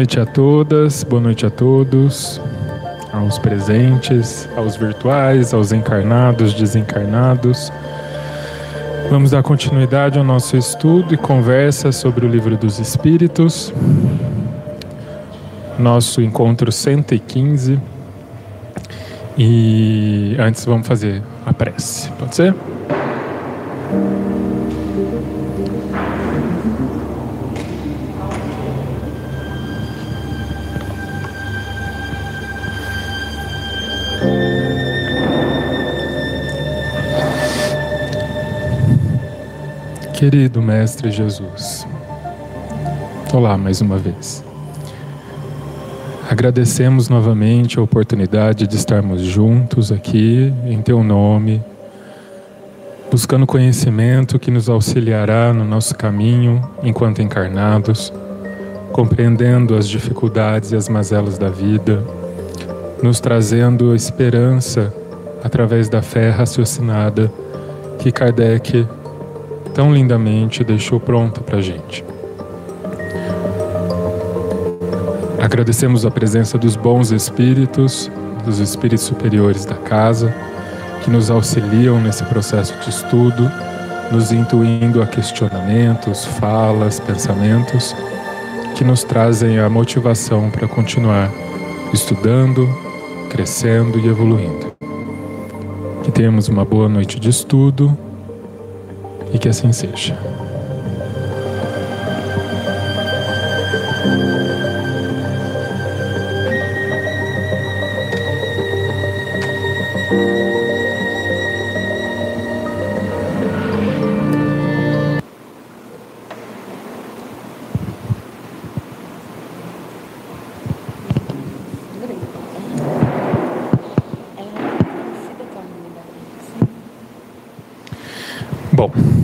noite a todas, boa noite a todos, aos presentes, aos virtuais, aos encarnados, desencarnados. Vamos dar continuidade ao nosso estudo e conversa sobre o Livro dos Espíritos. Nosso encontro 115. E antes vamos fazer a prece, pode ser? Querido Mestre Jesus, olá mais uma vez. Agradecemos novamente a oportunidade de estarmos juntos aqui em Teu nome, buscando conhecimento que nos auxiliará no nosso caminho enquanto encarnados, compreendendo as dificuldades e as mazelas da vida, nos trazendo esperança através da fé raciocinada que Kardec tão lindamente deixou pronta para a gente. Agradecemos a presença dos bons espíritos, dos espíritos superiores da casa, que nos auxiliam nesse processo de estudo, nos intuindo a questionamentos, falas, pensamentos, que nos trazem a motivação para continuar estudando, crescendo e evoluindo. Que tenhamos uma boa noite de estudo e que assim seja.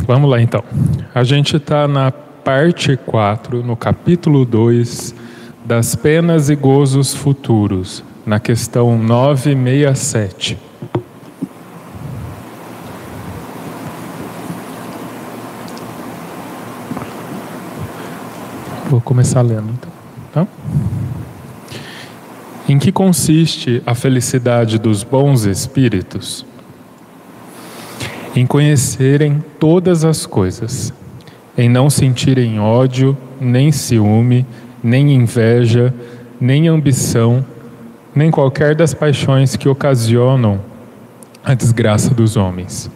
Vamos lá então. A gente está na parte 4, no capítulo 2 das penas e gozos futuros, na questão 967. Vou começar lendo então. Tá? Em que consiste a felicidade dos bons espíritos? Em conhecerem todas as coisas, em não sentirem ódio, nem ciúme, nem inveja, nem ambição, nem qualquer das paixões que ocasionam a desgraça dos homens.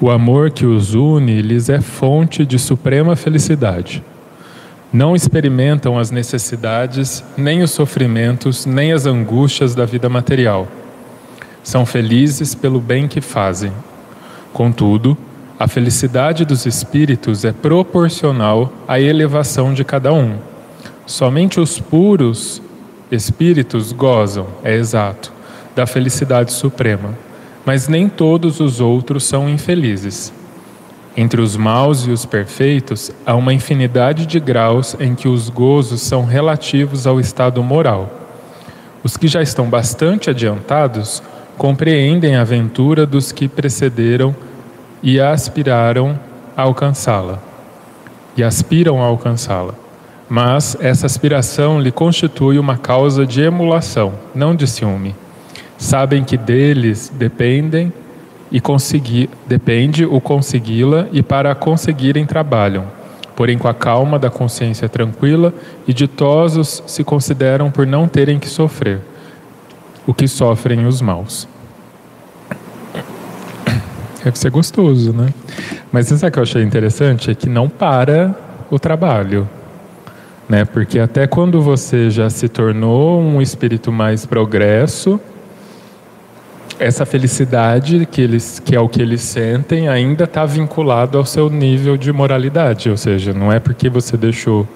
O amor que os une lhes é fonte de suprema felicidade. Não experimentam as necessidades, nem os sofrimentos, nem as angústias da vida material. São felizes pelo bem que fazem Contudo, a felicidade dos espíritos é proporcional à elevação de cada um. Somente os puros espíritos gozam, é exato, da felicidade suprema, mas nem todos os outros são infelizes. Entre os maus e os perfeitos há uma infinidade de graus em que os gozos são relativos ao estado moral. Os que já estão bastante adiantados compreendem a aventura dos que precederam e aspiraram a alcançá-la. E aspiram a alcançá-la. Mas essa aspiração lhe constitui uma causa de emulação, não de ciúme. Sabem que deles dependem e conseguir, depende o consegui-la e para a conseguirem trabalham. Porém, com a calma da consciência tranquila e ditosos se consideram por não terem que sofrer o que sofrem os maus. Deve ser gostoso, né? Mas sabe o que eu achei interessante? É que não para o trabalho. Né? Porque até quando você já se tornou um espírito mais progresso, essa felicidade que eles que é o que eles sentem ainda está vinculado ao seu nível de moralidade, ou seja, não é porque você deixou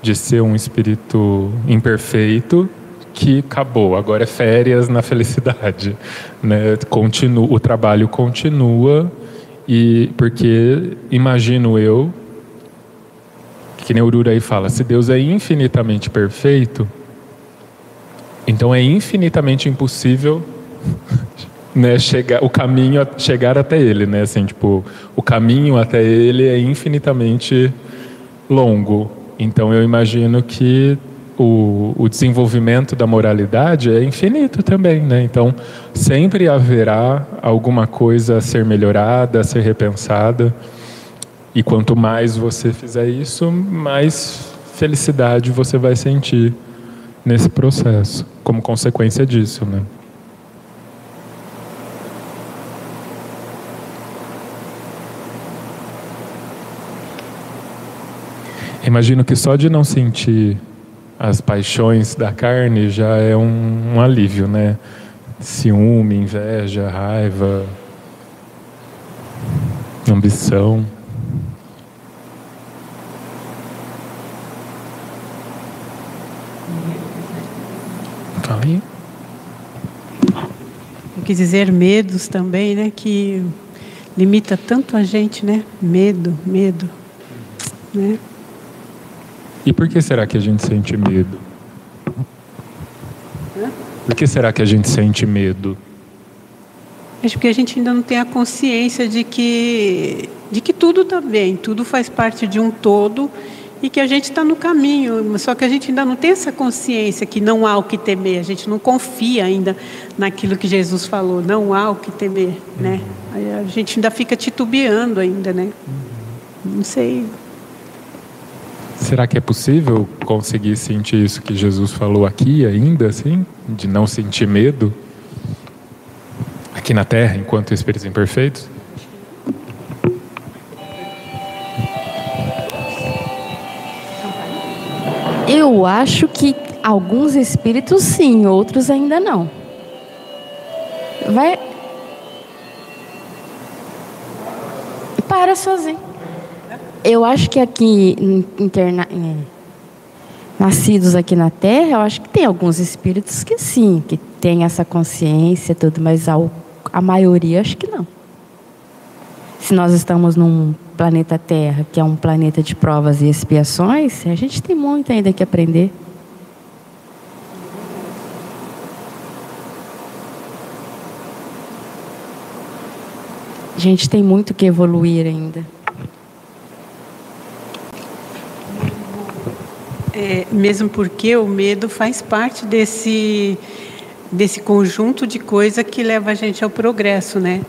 de ser um espírito imperfeito que acabou, agora é férias na felicidade, né? Continua, o trabalho continua e porque imagino eu que Neurura aí fala, se Deus é infinitamente perfeito, então é infinitamente impossível né, chegar o caminho chegar até ele, né? Assim, tipo, o caminho até ele é infinitamente longo. Então eu imagino que o, o, desenvolvimento da moralidade é infinito também, né? Então sempre haverá alguma coisa a ser melhorada, a ser repensada. E quanto mais você fizer isso, mais felicidade você vai sentir nesse processo, como consequência disso, né? Imagino que só de não sentir as paixões da carne já é um, um alívio, né? Ciúme, inveja, raiva, ambição. Aí. Quer dizer medos também, né? Que limita tanto a gente, né? Medo, medo, né? E por que será que a gente sente medo? Por que será que a gente sente medo? Acho que a gente ainda não tem a consciência de que, de que tudo está bem, tudo faz parte de um todo e que a gente está no caminho, só que a gente ainda não tem essa consciência que não há o que temer, a gente não confia ainda naquilo que Jesus falou, não há o que temer, né? A gente ainda fica titubeando ainda, né? Não sei, Será que é possível conseguir sentir isso que Jesus falou aqui ainda, assim? De não sentir medo? Aqui na Terra, enquanto espíritos imperfeitos? Eu acho que alguns espíritos sim, outros ainda não. Vai. Para sozinho. Eu acho que aqui, interna, nascidos aqui na Terra, eu acho que tem alguns espíritos que sim, que tem essa consciência tudo, mas a, a maioria acho que não. Se nós estamos num planeta Terra, que é um planeta de provas e expiações, a gente tem muito ainda que aprender. A gente tem muito que evoluir ainda. É, mesmo porque o medo faz parte desse, desse conjunto de coisa que leva a gente ao progresso, né?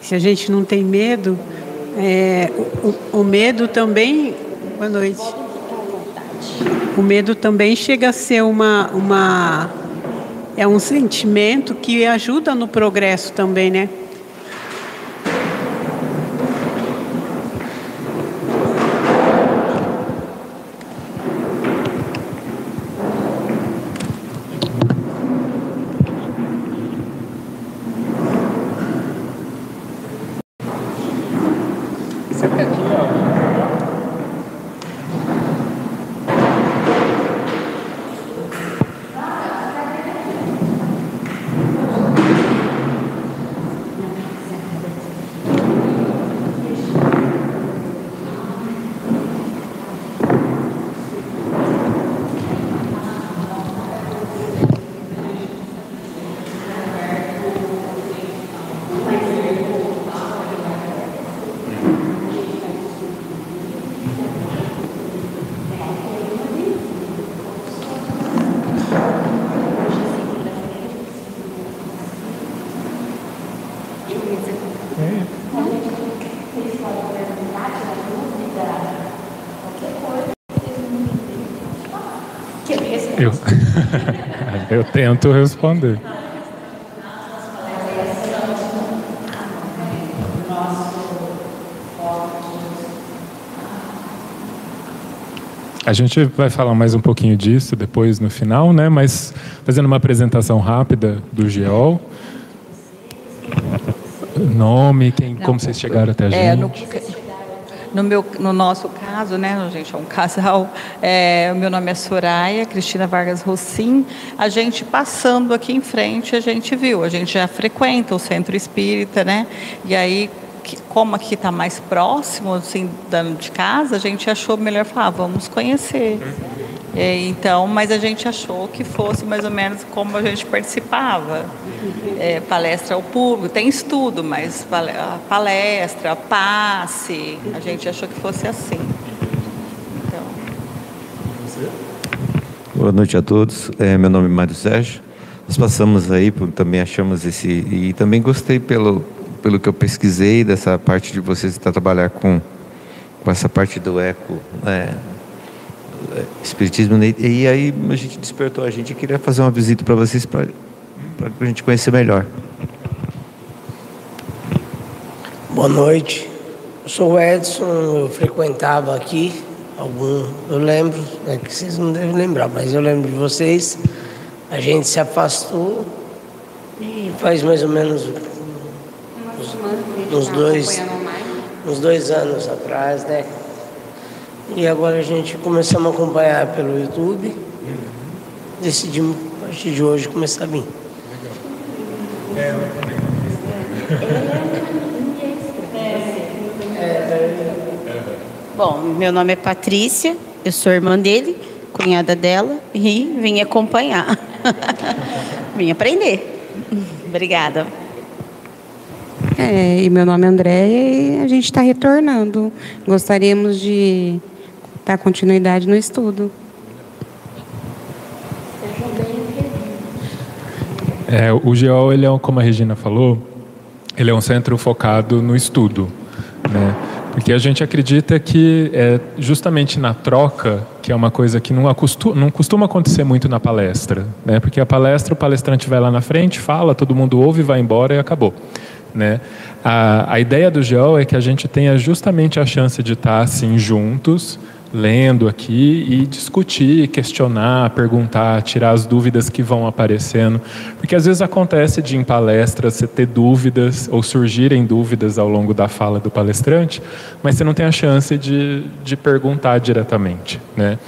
Se a gente não tem medo, é, o, o medo também. Boa noite. O medo também chega a ser uma, uma é um sentimento que ajuda no progresso também, né? Eu, eu tento responder. A gente vai falar mais um pouquinho disso depois no final, né? Mas fazendo uma apresentação rápida do GEOL. Nome, quem, como vocês chegaram até a gente? É, no, no, meu, no nosso caso, né, a gente é um casal, é, meu nome é Soraya, Cristina Vargas Rossim. A gente passando aqui em frente, a gente viu, a gente já frequenta o centro espírita, né? E aí como aqui está mais próximo assim, de casa, a gente achou melhor falar, ah, vamos conhecer. É, então, mas a gente achou que fosse mais ou menos como a gente participava. É, palestra ao público, tem estudo, mas palestra, passe, a gente achou que fosse assim. Boa noite a todos. É, meu nome é Mário Sérgio. Nós passamos aí, também achamos esse. E também gostei pelo, pelo que eu pesquisei, dessa parte de vocês estar trabalhar com, com essa parte do eco, né, espiritismo. Né, e aí a gente despertou a gente e queria fazer uma visita para vocês para a gente conhecer melhor. Boa noite. Eu sou o Edson, eu frequentava aqui algum, eu lembro, é que vocês não devem lembrar, mas eu lembro de vocês. A gente se afastou e faz mais ou menos uns, uns dois, uns dois anos atrás, né? E agora a gente começamos a acompanhar pelo YouTube. Decidimos, a partir de hoje, começar a vir. Bom, meu nome é Patrícia, eu sou irmã dele, cunhada dela, e vim acompanhar. vim aprender. Obrigada. É, e meu nome é Andréia e a gente está retornando. Gostaríamos de dar continuidade no estudo. É, o GEOL, ele é, como a Regina falou, ele é um centro focado no estudo, né? Porque a gente acredita que é justamente na troca, que é uma coisa que não, acostuma, não costuma acontecer muito na palestra, né? Porque a palestra, o palestrante vai lá na frente, fala, todo mundo ouve, vai embora e acabou. Né? A, a ideia do GEO é que a gente tenha justamente a chance de estar assim juntos, lendo aqui e discutir, questionar, perguntar, tirar as dúvidas que vão aparecendo. Porque às vezes acontece de em palestras você ter dúvidas ou surgirem dúvidas ao longo da fala do palestrante, mas você não tem a chance de, de perguntar diretamente. Né?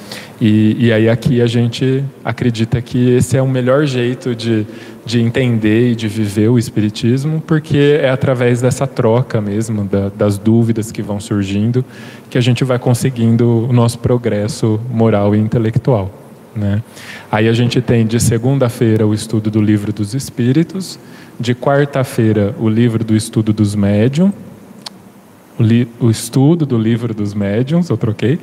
E, e aí aqui a gente acredita que esse é o melhor jeito de de entender e de viver o Espiritismo, porque é através dessa troca mesmo, da, das dúvidas que vão surgindo, que a gente vai conseguindo o nosso progresso moral e intelectual. Né? Aí a gente tem de segunda-feira o estudo do Livro dos Espíritos, de quarta-feira o livro do estudo dos médiums, o, o estudo do livro dos médiums, eu troquei,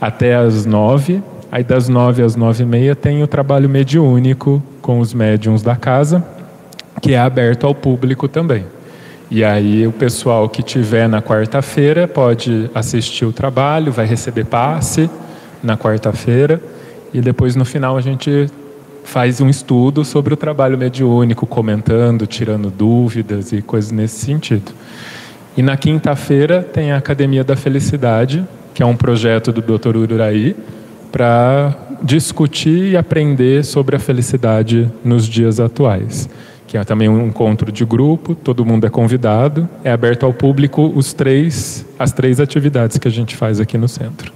até às nove, Aí das nove às nove e meia tem o trabalho mediúnico com os médiums da casa, que é aberto ao público também. E aí o pessoal que tiver na quarta-feira pode assistir o trabalho, vai receber passe na quarta-feira e depois no final a gente faz um estudo sobre o trabalho mediúnico, comentando, tirando dúvidas e coisas nesse sentido. E na quinta-feira tem a Academia da Felicidade, que é um projeto do Dr. Ururaí, para discutir e aprender sobre a felicidade nos dias atuais. Que é também um encontro de grupo, todo mundo é convidado, é aberto ao público os três, as três atividades que a gente faz aqui no centro.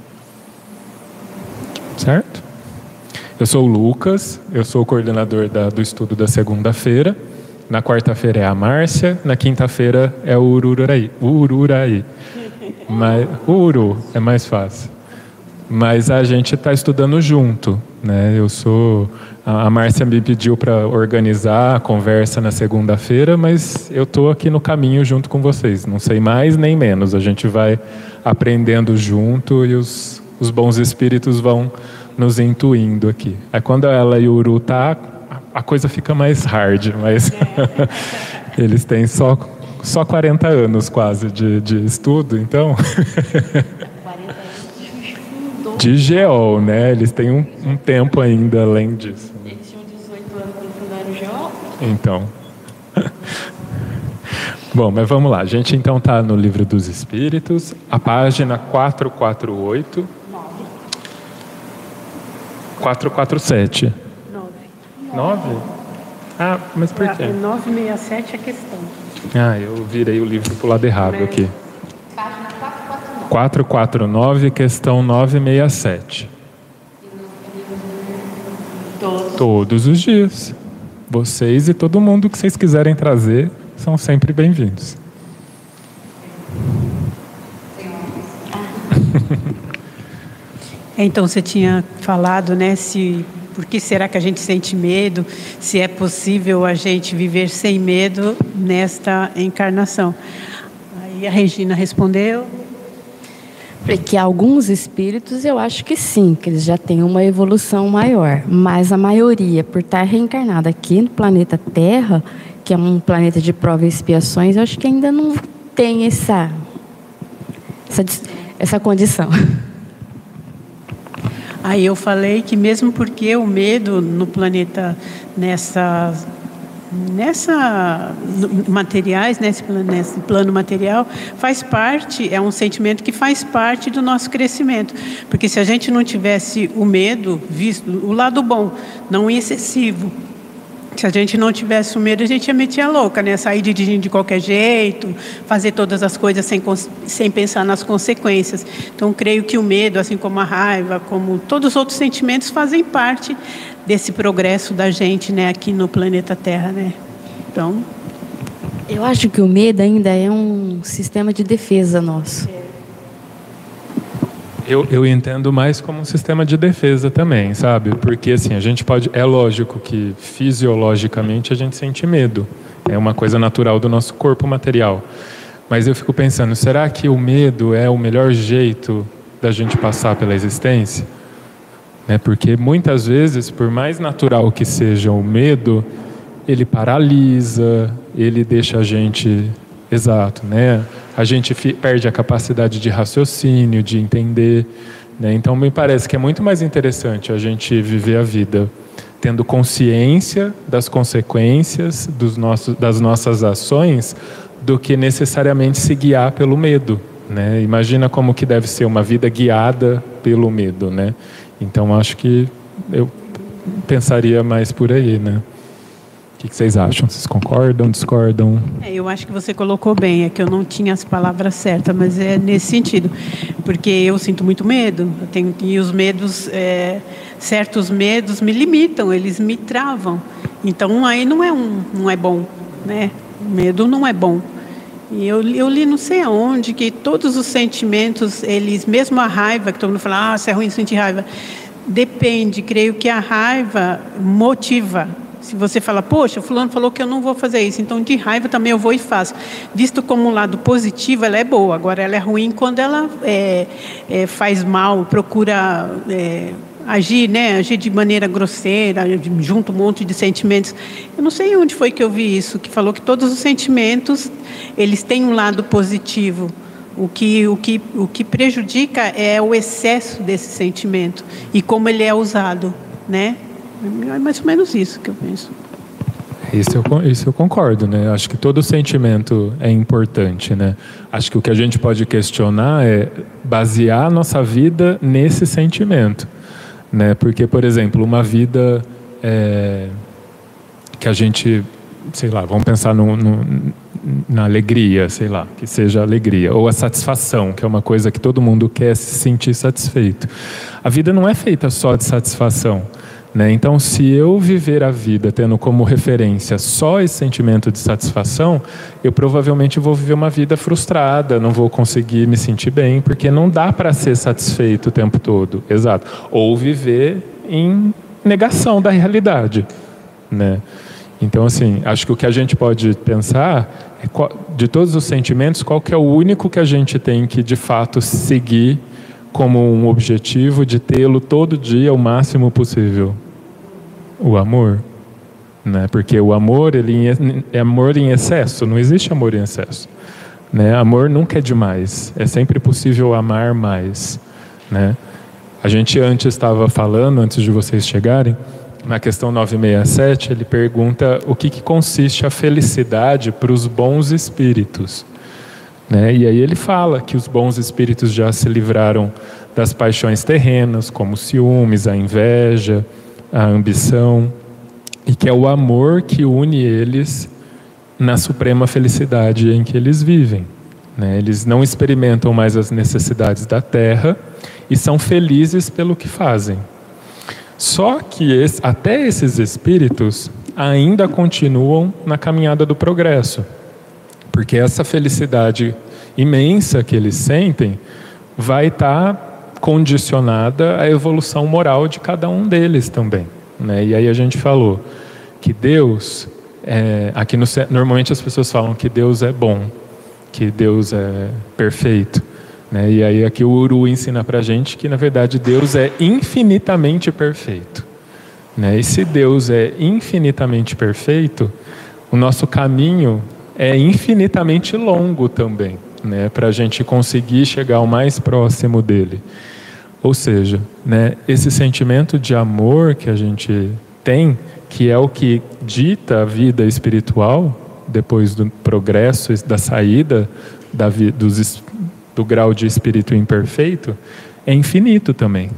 Certo? Eu sou o Lucas, eu sou o coordenador da, do estudo da segunda-feira. Na quarta-feira é a Márcia, na quinta-feira é o Ururaí. Ururaí. Mas, Uru é mais fácil mas a gente está estudando junto. Né? Eu sou. A Márcia me pediu para organizar a conversa na segunda-feira, mas eu estou aqui no caminho junto com vocês. Não sei mais nem menos. A gente vai aprendendo junto e os, os bons espíritos vão nos intuindo aqui. Aí quando ela e o Uru tá, a coisa fica mais hard, mas eles têm só, só 40 anos quase de, de estudo, então. De geol, né? Eles têm um, um, tempo ainda além disso. Eles tinham 18 anos quando fundaram o geol? Então. Bom, mas vamos lá. A gente então está no Livro dos Espíritos, a página 448. 9. 447. 9. 9? Ah, mas por quê? 967 é a questão. Ah, eu virei o livro para o lado errado aqui. 449, questão 967. Todos. Todos os dias. Vocês e todo mundo que vocês quiserem trazer são sempre bem-vindos. Então você tinha falado, né, se por que será que a gente sente medo? Se é possível a gente viver sem medo nesta encarnação? Aí a Regina respondeu Porque alguns espíritos eu acho que sim, que eles já têm uma evolução maior. Mas a maioria, por estar reencarnada aqui no planeta Terra, que é um planeta de prova e expiações, eu acho que ainda não tem essa, essa, essa condição. Aí eu falei que mesmo porque o medo no planeta nessa nessa materiais nesse plano, nesse plano material faz parte é um sentimento que faz parte do nosso crescimento porque se a gente não tivesse o medo visto o lado bom não excessivo se a gente não tivesse o medo, a gente ia meter a louca, né? Sair dirigindo de qualquer jeito, fazer todas as coisas sem, sem pensar nas consequências. Então, creio que o medo, assim como a raiva, como todos os outros sentimentos, fazem parte desse progresso da gente, né? Aqui no planeta Terra, né? Então... Eu acho que o medo ainda é um sistema de defesa nosso. Eu, eu entendo mais como um sistema de defesa também, sabe? Porque assim, a gente pode. É lógico que fisiologicamente a gente sente medo. É uma coisa natural do nosso corpo material. Mas eu fico pensando, será que o medo é o melhor jeito da gente passar pela existência? Né? Porque muitas vezes, por mais natural que seja o medo, ele paralisa, ele deixa a gente Exato, né? A gente perde a capacidade de raciocínio, de entender, né? Então me parece que é muito mais interessante a gente viver a vida tendo consciência das consequências dos nossos, das nossas ações do que necessariamente se guiar pelo medo, né? Imagina como que deve ser uma vida guiada pelo medo, né? Então acho que eu pensaria mais por aí, né? O que vocês acham? Vocês concordam, discordam? É, eu acho que você colocou bem, é que eu não tinha as palavras certas, mas é nesse sentido. Porque eu sinto muito medo, eu tenho, e os medos, é, certos medos me limitam, eles me travam. Então aí não é, um, não é bom, né? O medo não é bom. E eu, eu li não sei aonde que todos os sentimentos, eles, mesmo a raiva, que todo mundo fala, ah, se é ruim sentir raiva, depende, creio que a raiva motiva se você fala, poxa, fulano falou que eu não vou fazer isso, então de raiva também eu vou e faço. Visto como um lado positivo, ela é boa. Agora, ela é ruim quando ela é, é, faz mal, procura é, agir, né, agir de maneira grosseira, junto um monte de sentimentos. Eu não sei onde foi que eu vi isso, que falou que todos os sentimentos eles têm um lado positivo. O que, o, que, o que prejudica é o excesso desse sentimento e como ele é usado, né? É mais ou menos isso que eu penso. Isso eu, isso eu concordo, né? Acho que todo sentimento é importante, né? Acho que o que a gente pode questionar é basear a nossa vida nesse sentimento, né? Porque, por exemplo, uma vida é, que a gente, sei lá, vamos pensar no, no, na alegria, sei lá, que seja alegria, ou a satisfação, que é uma coisa que todo mundo quer se sentir satisfeito. A vida não é feita só de satisfação. Né? Então, se eu viver a vida tendo como referência só esse sentimento de satisfação, eu provavelmente vou viver uma vida frustrada, não vou conseguir me sentir bem, porque não dá para ser satisfeito o tempo todo. Exato. Ou viver em negação da realidade. Né? Então, assim, acho que o que a gente pode pensar é de todos os sentimentos, qual que é o único que a gente tem que de fato seguir como um objetivo de tê-lo todo dia o máximo possível o amor, né? Porque o amor ele é amor em excesso, não existe amor em excesso, né? Amor nunca é demais, é sempre possível amar mais, né? A gente antes estava falando antes de vocês chegarem na questão 967, ele pergunta o que, que consiste a felicidade para os bons espíritos. Né? E aí ele fala que os bons espíritos já se livraram das paixões terrenas, como ciúmes, a inveja, a ambição, e que é o amor que une eles na suprema felicidade em que eles vivem. Né? Eles não experimentam mais as necessidades da terra e são felizes pelo que fazem. Só que esse, até esses espíritos ainda continuam na caminhada do progresso, porque essa felicidade imensa que eles sentem vai estar tá condicionada à evolução moral de cada um deles também. Né? E aí a gente falou que Deus, é, aqui no, normalmente as pessoas falam que Deus é bom, que Deus é perfeito. Né? E aí aqui o Uru ensina para gente que na verdade Deus é infinitamente perfeito. Né? E se Deus é infinitamente perfeito, o nosso caminho é infinitamente longo também, né? para a gente conseguir chegar o mais próximo dele. Ou seja, né, esse sentimento de amor que a gente tem, que é o que dita a vida espiritual, depois do progresso, da saída da, dos, do grau de espírito imperfeito, é infinito também.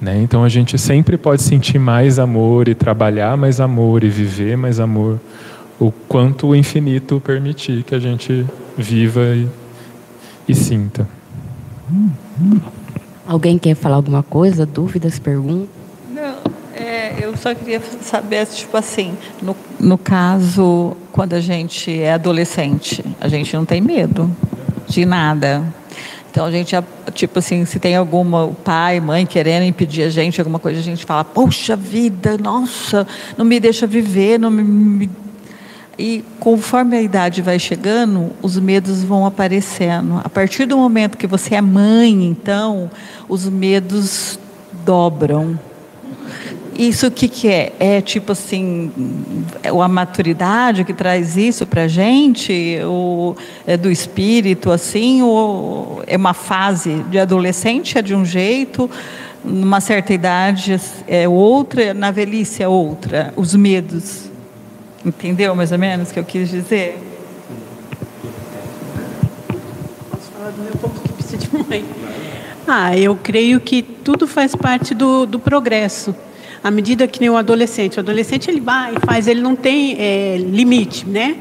Né? Então a gente sempre pode sentir mais amor e trabalhar mais amor e viver mais amor, o quanto o infinito permitir que a gente viva e, e sinta. Alguém quer falar alguma coisa? Dúvidas, perguntas? Não, é, eu só queria saber, tipo assim, no, no caso, quando a gente é adolescente, a gente não tem medo de nada. Então a gente, tipo assim, se tem alguma pai, mãe querendo impedir a gente alguma coisa, a gente fala: "Poxa vida, nossa, não me deixa viver, não me, me e conforme a idade vai chegando, os medos vão aparecendo. A partir do momento que você é mãe, então, os medos dobram. Isso o que, que é? É tipo assim, é a maturidade que traz isso para a gente? Ou é do espírito, assim? Ou é uma fase de adolescente é de um jeito, numa certa idade é outra, na velhice é outra, os medos. Entendeu mais ou menos o que eu quis dizer? Posso falar do meu ponto de vista de mãe? Ah, eu creio que tudo faz parte do, do progresso. À medida que nem o adolescente, o adolescente ele vai, faz, ele não tem é, limite, né?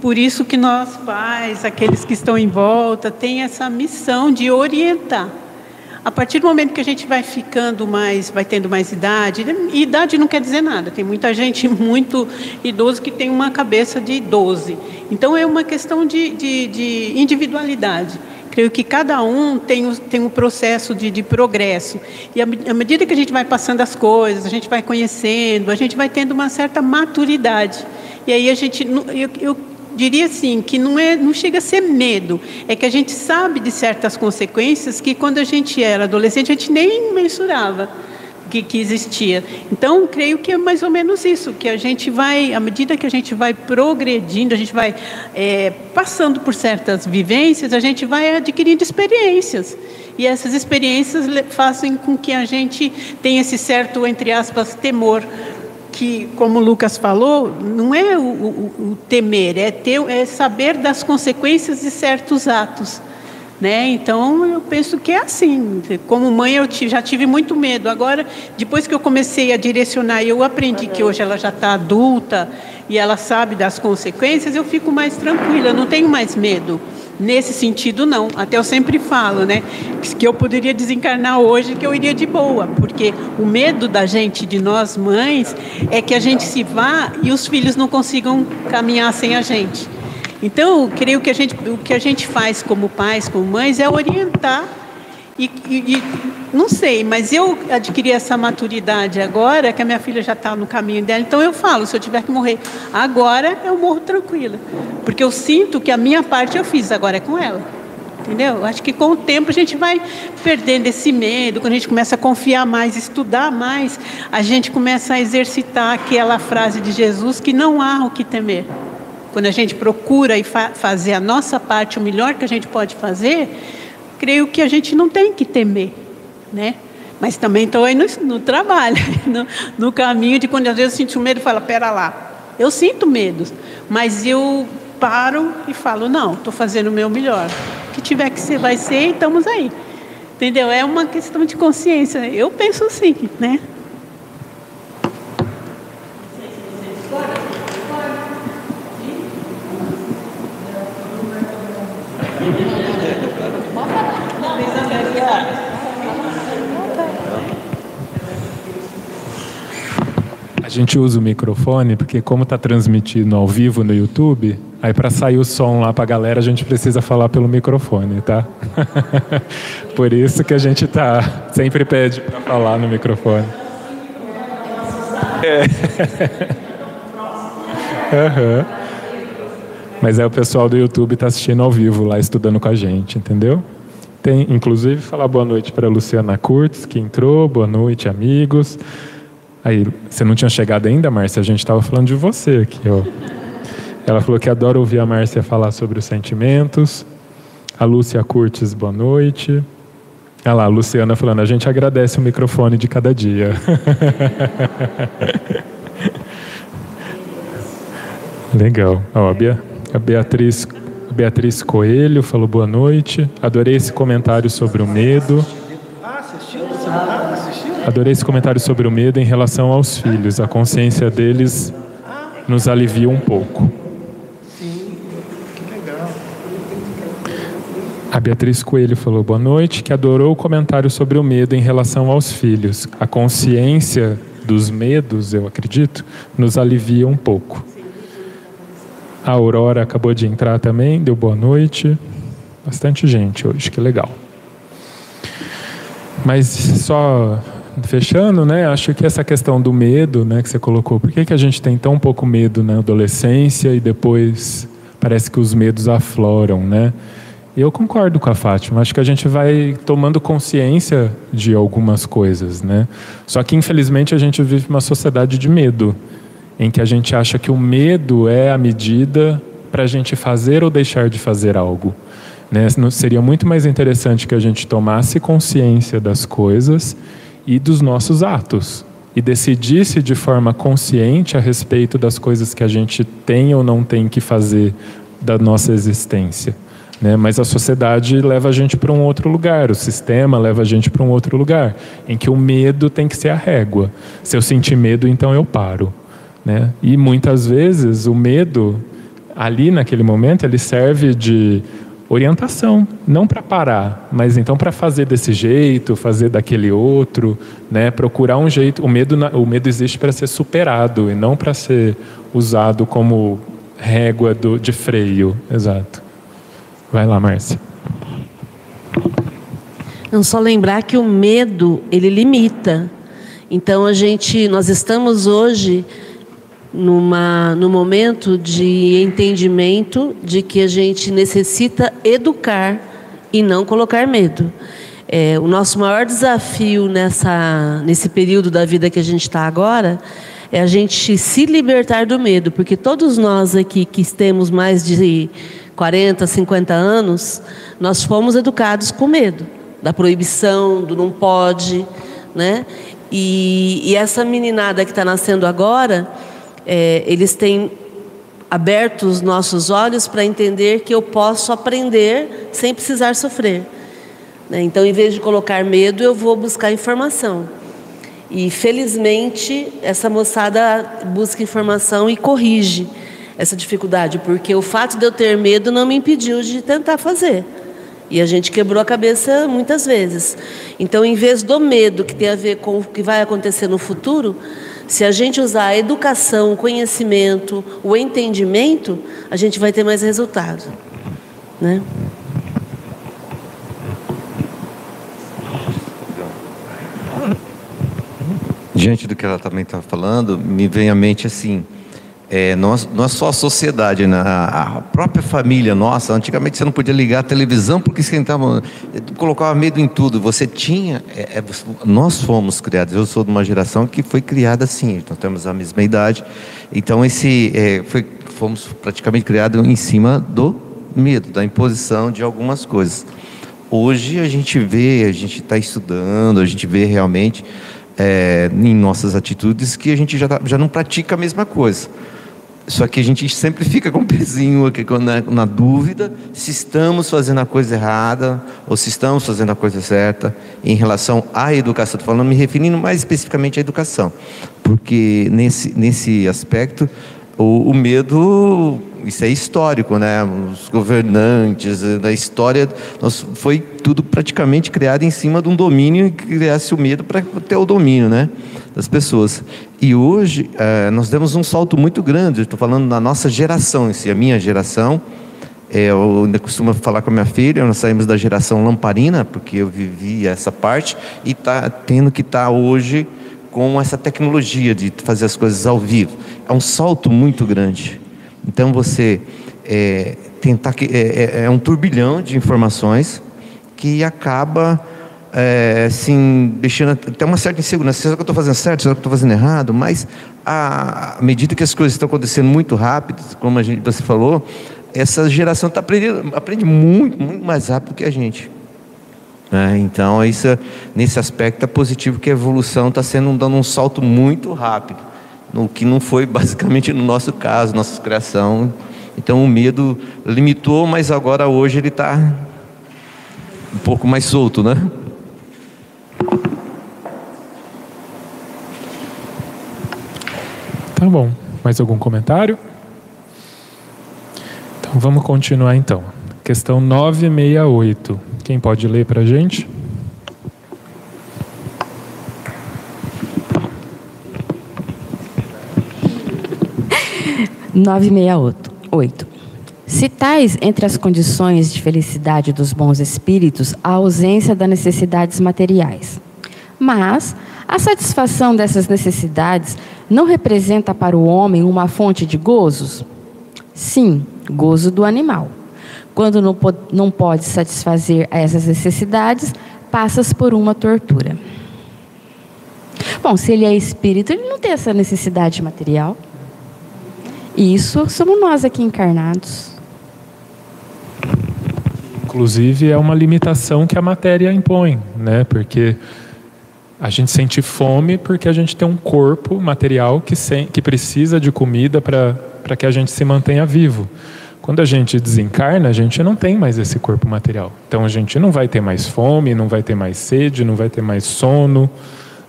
Por isso que nós pais, aqueles que estão em volta, tem essa missão de orientar a partir do momento que a gente vai ficando mais, vai tendo mais idade, e idade não quer dizer nada, tem muita gente muito idoso que tem uma cabeça de 12. Então é uma questão de, de, de individualidade. Creio que cada um tem, tem um processo de, de progresso. E à medida que a gente vai passando as coisas, a gente vai conhecendo, a gente vai tendo uma certa maturidade. E aí a gente. Eu, eu diria assim, que não, é, não chega a ser medo, é que a gente sabe de certas consequências que quando a gente era adolescente a gente nem mensurava que, que existia. Então, creio que é mais ou menos isso, que a gente vai, à medida que a gente vai progredindo, a gente vai é, passando por certas vivências, a gente vai adquirindo experiências. E essas experiências fazem com que a gente tenha esse certo, entre aspas, temor que, como o Lucas falou, não é o, o, o temer, é, ter, é saber das consequências de certos atos. Né? Então eu penso que é assim. Como mãe eu já tive muito medo. Agora, depois que eu comecei a direcionar, eu aprendi que hoje ela já está adulta e ela sabe das consequências, eu fico mais tranquila, não tenho mais medo. Nesse sentido, não. Até eu sempre falo, né? Que eu poderia desencarnar hoje, que eu iria de boa, porque o medo da gente, de nós mães, é que a gente se vá e os filhos não consigam caminhar sem a gente. Então, creio que a gente, o que a gente faz como pais, como mães, é orientar e, e, e, não sei, mas eu adquiri essa maturidade agora, que a minha filha já está no caminho dela. Então eu falo, se eu tiver que morrer agora, eu morro tranquila. Porque eu sinto que a minha parte eu fiz, agora é com ela. Entendeu? Acho que com o tempo a gente vai perdendo esse medo, quando a gente começa a confiar mais, estudar mais, a gente começa a exercitar aquela frase de Jesus que não há o que temer. Quando a gente procura e fa fazer a nossa parte, o melhor que a gente pode fazer, creio que a gente não tem que temer, né? Mas também estou aí no, no trabalho, no, no, caminho de quando às vezes eu sinto medo, falo, pera lá, eu sinto medo, mas eu paro e falo, não, estou fazendo o meu melhor. O que tiver que ser, vai ser, e estamos aí. Entendeu? É uma questão de consciência. Eu penso assim, né? Gente usa o microfone porque como está transmitindo ao vivo no YouTube, aí para sair o som lá para a galera a gente precisa falar pelo microfone, tá? Por isso que a gente tá sempre pede para falar no microfone. É. uhum. Mas é o pessoal do YouTube está assistindo ao vivo lá, estudando com a gente, entendeu? Tem, inclusive, falar boa noite para Luciana Kurtz, que entrou. Boa noite, amigos. Aí, você não tinha chegado ainda, Márcia? A gente estava falando de você aqui, ó. Ela falou que adora ouvir a Márcia falar sobre os sentimentos. A Lúcia Curtis, boa noite. Olha lá, a Luciana falando, a gente agradece o microfone de cada dia. Legal. Ó, a Beatriz, Beatriz Coelho falou boa noite. Adorei esse comentário sobre o medo. Adorei esse comentário sobre o medo em relação aos filhos. A consciência deles nos alivia um pouco. A Beatriz Coelho falou boa noite, que adorou o comentário sobre o medo em relação aos filhos. A consciência dos medos, eu acredito, nos alivia um pouco. A Aurora acabou de entrar também, deu boa noite. Bastante gente hoje, que legal. Mas só fechando, né? Acho que essa questão do medo, né, que você colocou, por que, que a gente tem tão pouco medo na adolescência e depois parece que os medos afloram, né? Eu concordo com a Fátima. Acho que a gente vai tomando consciência de algumas coisas, né? Só que infelizmente a gente vive uma sociedade de medo, em que a gente acha que o medo é a medida para a gente fazer ou deixar de fazer algo. Né? Seria muito mais interessante que a gente tomasse consciência das coisas e dos nossos atos e decidisse de forma consciente a respeito das coisas que a gente tem ou não tem que fazer da nossa existência. Né? Mas a sociedade leva a gente para um outro lugar, o sistema leva a gente para um outro lugar, em que o medo tem que ser a régua. Se eu sentir medo, então eu paro. Né? E muitas vezes o medo, ali naquele momento, ele serve de orientação, não para parar, mas então para fazer desse jeito, fazer daquele outro, né? Procurar um jeito. O medo, o medo existe para ser superado e não para ser usado como régua do, de freio, exato. Vai lá, Márcia. Não só lembrar que o medo ele limita. Então a gente, nós estamos hoje numa no momento de entendimento de que a gente necessita educar e não colocar medo. É, o nosso maior desafio nessa nesse período da vida que a gente está agora é a gente se libertar do medo, porque todos nós aqui que temos mais de 40, 50 anos, nós fomos educados com medo da proibição, do não pode, né? E, e essa meninada que está nascendo agora, é, eles têm aberto os nossos olhos para entender que eu posso aprender sem precisar sofrer. Né? Então, em vez de colocar medo, eu vou buscar informação. E felizmente essa moçada busca informação e corrige essa dificuldade, porque o fato de eu ter medo não me impediu de tentar fazer. E a gente quebrou a cabeça muitas vezes. Então, em vez do medo que tem a ver com o que vai acontecer no futuro, se a gente usar a educação, o conhecimento, o entendimento, a gente vai ter mais resultado. Né? Diante do que ela também está falando, me vem à mente assim, é, não, não é só a sociedade, né? a própria família nossa. Antigamente você não podia ligar a televisão porque esquentava, colocava medo em tudo. Você tinha, é, é, nós fomos criados. Eu sou de uma geração que foi criada assim. Então temos a mesma idade. Então esse, é, foi, fomos praticamente criados em cima do medo, da imposição de algumas coisas. Hoje a gente vê, a gente está estudando, a gente vê realmente é, em nossas atitudes que a gente já, tá, já não pratica a mesma coisa. Só que a gente sempre fica com o um pezinho aqui na, na, dúvida se estamos fazendo a coisa errada ou se estamos fazendo a coisa certa em relação à educação. Estou falando, me referindo mais especificamente à educação, porque nesse, nesse aspecto o, o medo isso é histórico, né? Os governantes, da história, nós, foi tudo praticamente criado em cima de um domínio que criasse o medo para ter o domínio, né? Das pessoas. E hoje é, nós demos um salto muito grande. Estou falando da nossa geração, si, a minha geração. É, eu ainda costumo falar com a minha filha, nós saímos da geração lamparina, porque eu vivi essa parte, e está tendo que estar tá hoje com essa tecnologia de fazer as coisas ao vivo. É um salto muito grande. Então você é, tentar que é, é, é, um turbilhão de informações que acaba é, assim, deixando até uma certa insegurança. Será que eu estou fazendo certo? Será que eu estou fazendo errado? Mas à medida que as coisas estão acontecendo muito rápido, como a gente, você falou, essa geração tá aprendendo, aprende muito, muito mais rápido que a gente. Né? Então, isso, nesse aspecto é positivo que a evolução está sendo dando um salto muito rápido, no que não foi basicamente no nosso caso, nossa criação. Então, o medo limitou, mas agora hoje ele está um pouco mais solto, né? Tá bom. Mais algum comentário? Então vamos continuar então. Questão 968. Quem pode ler para a gente? Nove oito. Citais entre as condições de felicidade dos bons espíritos a ausência das necessidades materiais. Mas a satisfação dessas necessidades não representa para o homem uma fonte de gozos? Sim, gozo do animal. Quando não, não pode satisfazer essas necessidades, passas por uma tortura. Bom, se ele é espírito, ele não tem essa necessidade material. E isso somos nós aqui encarnados. Inclusive, é uma limitação que a matéria impõe, né? Porque a gente sente fome porque a gente tem um corpo material que, sem, que precisa de comida para que a gente se mantenha vivo. Quando a gente desencarna, a gente não tem mais esse corpo material. Então a gente não vai ter mais fome, não vai ter mais sede, não vai ter mais sono,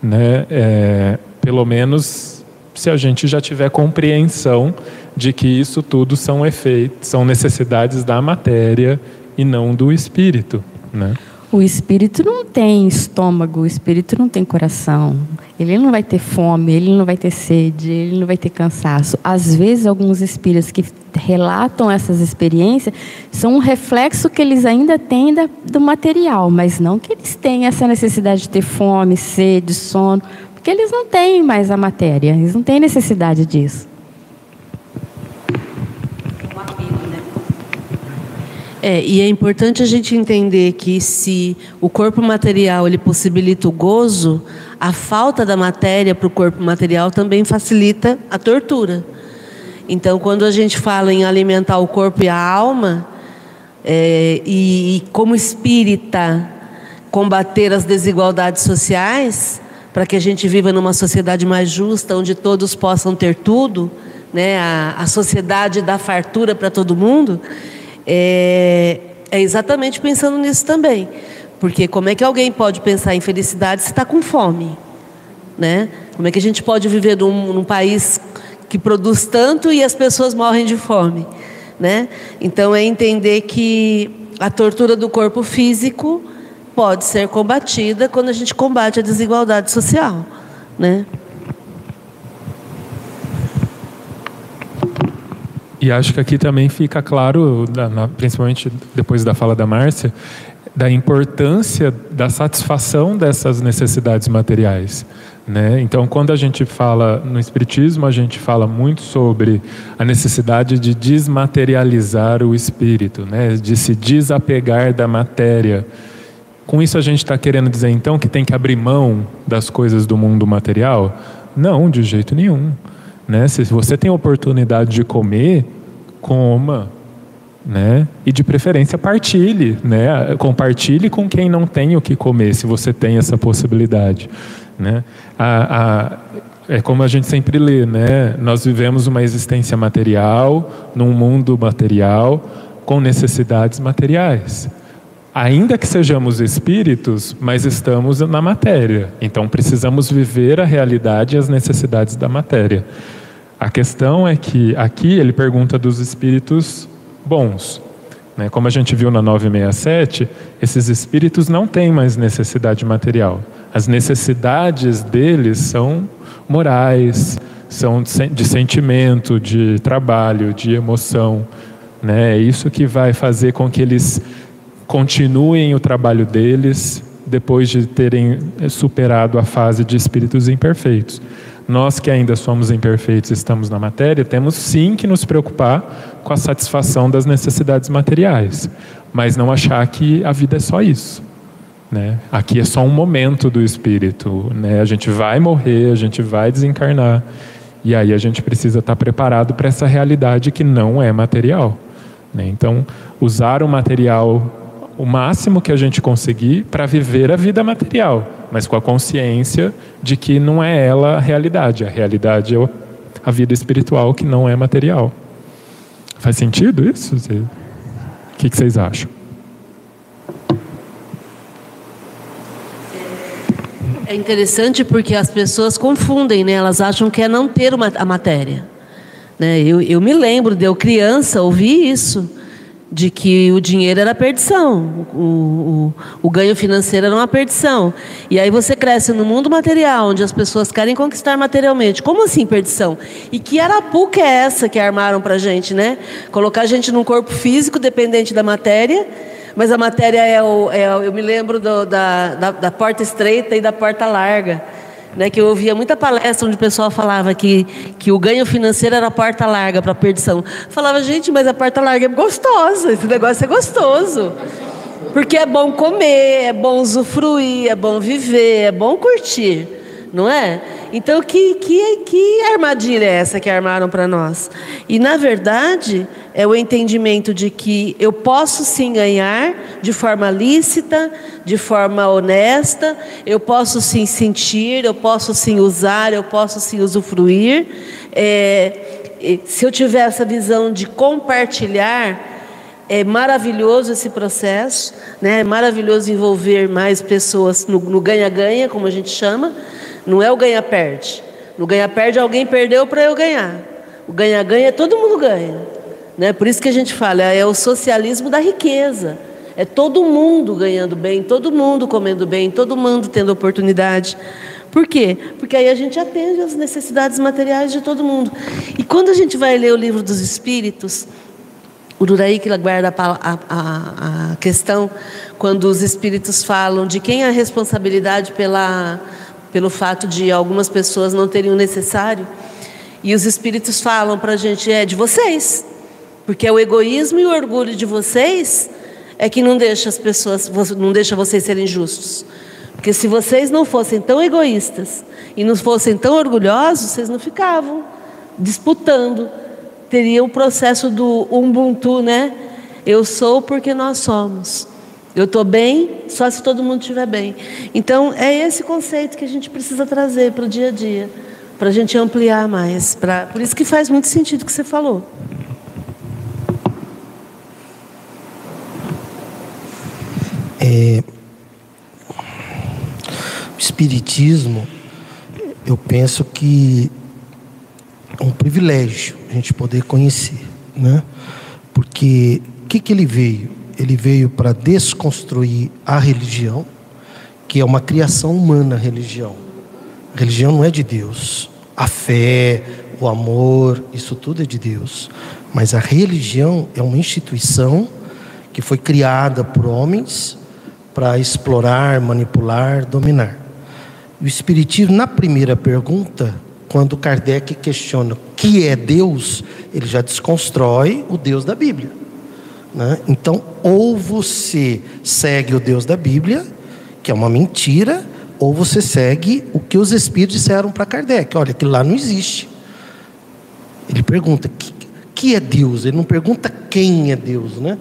né? É, pelo menos se a gente já tiver compreensão de que isso tudo são efeitos, são necessidades da matéria e não do espírito, né? O espírito não tem estômago, o espírito não tem coração. Ele não vai ter fome, ele não vai ter sede, ele não vai ter cansaço. Às vezes, alguns espíritos que relatam essas experiências são um reflexo que eles ainda têm da, do material, mas não que eles tenham essa necessidade de ter fome, sede, sono, porque eles não têm mais a matéria, eles não têm necessidade disso. É, e é importante a gente entender que se o corpo material ele possibilita o gozo, a falta da matéria para o corpo material também facilita a tortura. Então, quando a gente fala em alimentar o corpo e a alma, é, e, e como espírita combater as desigualdades sociais, para que a gente viva numa sociedade mais justa, onde todos possam ter tudo, né, a, a sociedade da fartura para todo mundo, é, é exatamente pensando nisso também. Porque como é que alguém pode pensar em felicidade se está com fome? Né? Como é que a gente pode viver num, num, país que produz tanto e as pessoas morrem de fome? Né? Então é entender que a tortura do corpo físico pode ser combatida quando a gente combate a desigualdade social. Né? E acho que aqui também fica claro, principalmente depois da fala da Márcia, da importância da satisfação dessas necessidades materiais. Né? Então, quando a gente fala no Espiritismo, a gente fala muito sobre a necessidade de desmaterializar o espírito, né? de se desapegar da matéria. Com isso, a gente está querendo dizer então que tem que abrir mão das coisas do mundo material? Não, de jeito nenhum. Né? Se você tem a oportunidade de comer, coma, né? E de preferência partilhe, né? Compartilhe com quem não tem o que comer, se você tem essa possibilidade, né? A, a, é como a gente sempre lê, né? Nós vivemos uma existência material, num mundo material, com necessidades materiais. Ainda que sejamos espíritos, mas estamos na matéria. Então precisamos viver a realidade e as necessidades da matéria. A questão é que aqui ele pergunta dos espíritos bons. Né? Como a gente viu na 967, esses espíritos não têm mais necessidade material. As necessidades deles são morais, são de sentimento, de trabalho, de emoção. Né? É isso que vai fazer com que eles continuem o trabalho deles depois de terem superado a fase de espíritos imperfeitos. Nós que ainda somos imperfeitos, estamos na matéria, temos sim que nos preocupar com a satisfação das necessidades materiais, mas não achar que a vida é só isso. Né? Aqui é só um momento do espírito. Né? A gente vai morrer, a gente vai desencarnar. E aí a gente precisa estar preparado para essa realidade que não é material. Né? Então, usar o material o máximo que a gente conseguir para viver a vida material, mas com a consciência de que não é ela a realidade. A realidade é a vida espiritual que não é material. Faz sentido isso? O que vocês acham? É interessante porque as pessoas confundem, né? Elas acham que é não ter uma, a matéria. Né? Eu, eu me lembro de eu criança ouvir isso, de que o dinheiro era perdição, o, o, o, ganho financeiro era uma perdição. E aí você cresce no mundo material, onde as pessoas querem conquistar materialmente. Como assim perdição? E que arapuca é essa que armaram para a gente, né? Colocar a gente num corpo físico dependente da matéria mas a matéria é, o, é eu me lembro do, da, da, da, porta estreita e da porta larga. Né, que eu ouvia muita palestra onde o pessoal falava que, que o ganho financeiro era a porta larga para a perdição. Falava, gente, mas a porta larga é gostosa, esse negócio é gostoso. Porque é bom comer, é bom usufruir, é bom viver, é bom curtir, não é? Então, que, que, que armadilha é essa que armaram para nós? E, na verdade, é o entendimento de que eu posso sim ganhar de forma lícita, de forma honesta, eu posso sim sentir, eu posso sim usar, eu posso sim usufruir. É, se eu tiver essa visão de compartilhar, é maravilhoso esse processo, né? é maravilhoso envolver mais pessoas no ganha-ganha, como a gente chama, não é o ganha-perde. No ganha-perde, alguém perdeu para eu ganhar. O ganha-ganha, todo mundo ganha. Né? Por isso que a gente fala, é o socialismo da riqueza. É todo mundo ganhando bem, todo mundo comendo bem, todo mundo tendo oportunidade. Por quê? Porque aí a gente atende às necessidades materiais de todo mundo. E quando a gente vai ler o livro dos Espíritos, o que guarda a, a, a, questão, quando os Espíritos falam de quem é a responsabilidade pela, pelo fato de algumas pessoas não terem o necessário, e os Espíritos falam para a gente, é de vocês. Porque é o egoísmo e o orgulho de vocês é que não deixa as pessoas, não deixa vocês serem justos. Porque se vocês não fossem tão egoístas e não fossem tão orgulhosos, vocês não ficavam disputando. Teria o processo do Ubuntu, né? Eu sou porque nós somos. Eu estou bem só se todo mundo estiver bem. Então, é esse conceito que a gente precisa trazer para o dia a dia, para a gente ampliar mais. Pra... Por isso que faz muito sentido o que você falou. É, o Espiritismo, eu penso que é um privilégio a gente poder conhecer, né? Porque o que, que ele veio? Ele veio para desconstruir a religião, que é uma criação humana, a religião. A religião não é de Deus. A fé, o amor, isso tudo é de Deus. Mas a religião é uma instituição que foi criada por homens para explorar, manipular, dominar. O Espiritismo, na primeira pergunta, quando Kardec questiona o que é Deus, ele já desconstrói o Deus da Bíblia. Né? Então, ou você segue o Deus da Bíblia, que é uma mentira, ou você segue o que os Espíritos disseram para Kardec: olha, aquilo lá não existe. Ele pergunta: que, que é Deus? Ele não pergunta quem é Deus, né?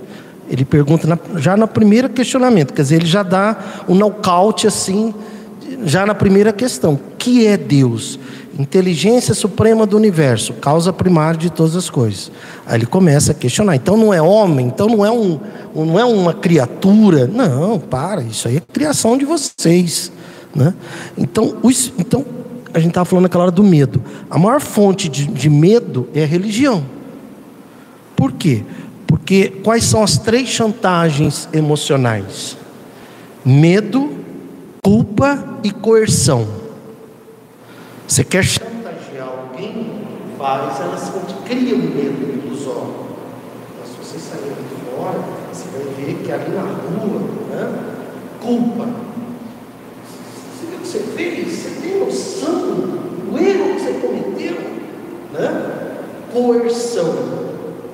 Ele pergunta na, já no primeiro questionamento, quer dizer, ele já dá um nocaute assim, já na primeira questão: que é Deus? Inteligência suprema do universo, causa primária de todas as coisas. Aí ele começa a questionar: então não é homem? Então não é, um, não é uma criatura? Não, para, isso aí é criação de vocês. Né? Então, os, então, a gente estava falando naquela hora do medo. A maior fonte de, de medo é a religião. Por quê? Porque quais são as três chantagens emocionais? Medo, culpa e coerção. Você quer chantagear alguém? Faz, elas criam medo ilusório. Mas se você sair de fora, você vai ver que ali na rua, né? culpa. Você, você fez, você tem noção do erro que você cometeu? Né? Coerção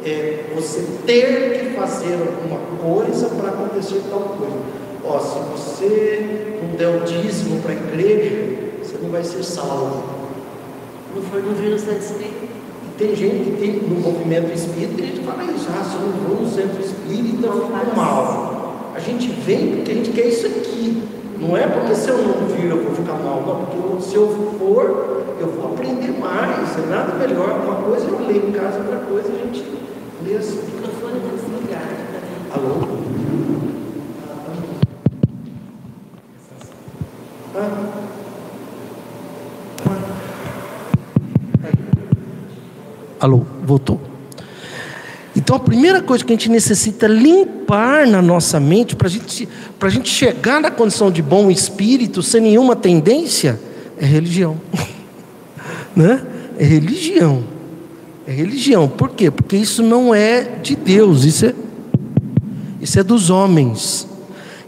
é você ter que fazer alguma coisa para acontecer tal coisa. Ó, se você não der o dízimo para a igreja, você não vai ser salvo. Não foi no Vênus da? Tem gente que tem no movimento espírita, gente fala isso, ah, se eu não vou no centro espírita, eu fico mal. A gente vem porque a gente quer isso aqui. Não é porque se eu não vir eu vou ficar mal, não, porque se eu for, eu vou aprender mais. É nada melhor. Uma coisa eu leio em casa, outra coisa a gente lê assim. O microfone está desligado. Alô? Ah. Alô, voltou. Então a primeira coisa que a gente necessita limpar na nossa mente, para gente, a gente chegar na condição de bom espírito, sem nenhuma tendência, é religião. né? É religião. É religião. Por quê? Porque isso não é de Deus, isso é, isso é dos homens.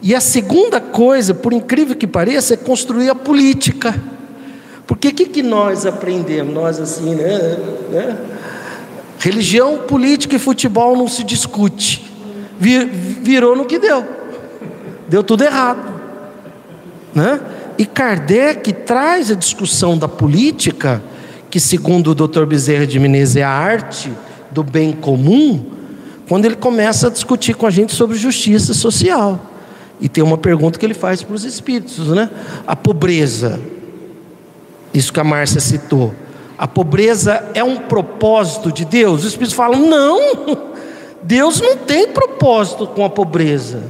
E a segunda coisa, por incrível que pareça, é construir a política. Porque o que, que nós aprendemos? Nós assim, né? né? Religião, política e futebol não se discute. Vir, virou no que deu. Deu tudo errado. Né? E Kardec traz a discussão da política, que segundo o Dr. Bezerra de Menezes é a arte do bem comum, quando ele começa a discutir com a gente sobre justiça social. E tem uma pergunta que ele faz para os espíritos, né? A pobreza, isso que a Márcia citou, a pobreza é um propósito de Deus? Os Espíritos falam: não, Deus não tem propósito com a pobreza.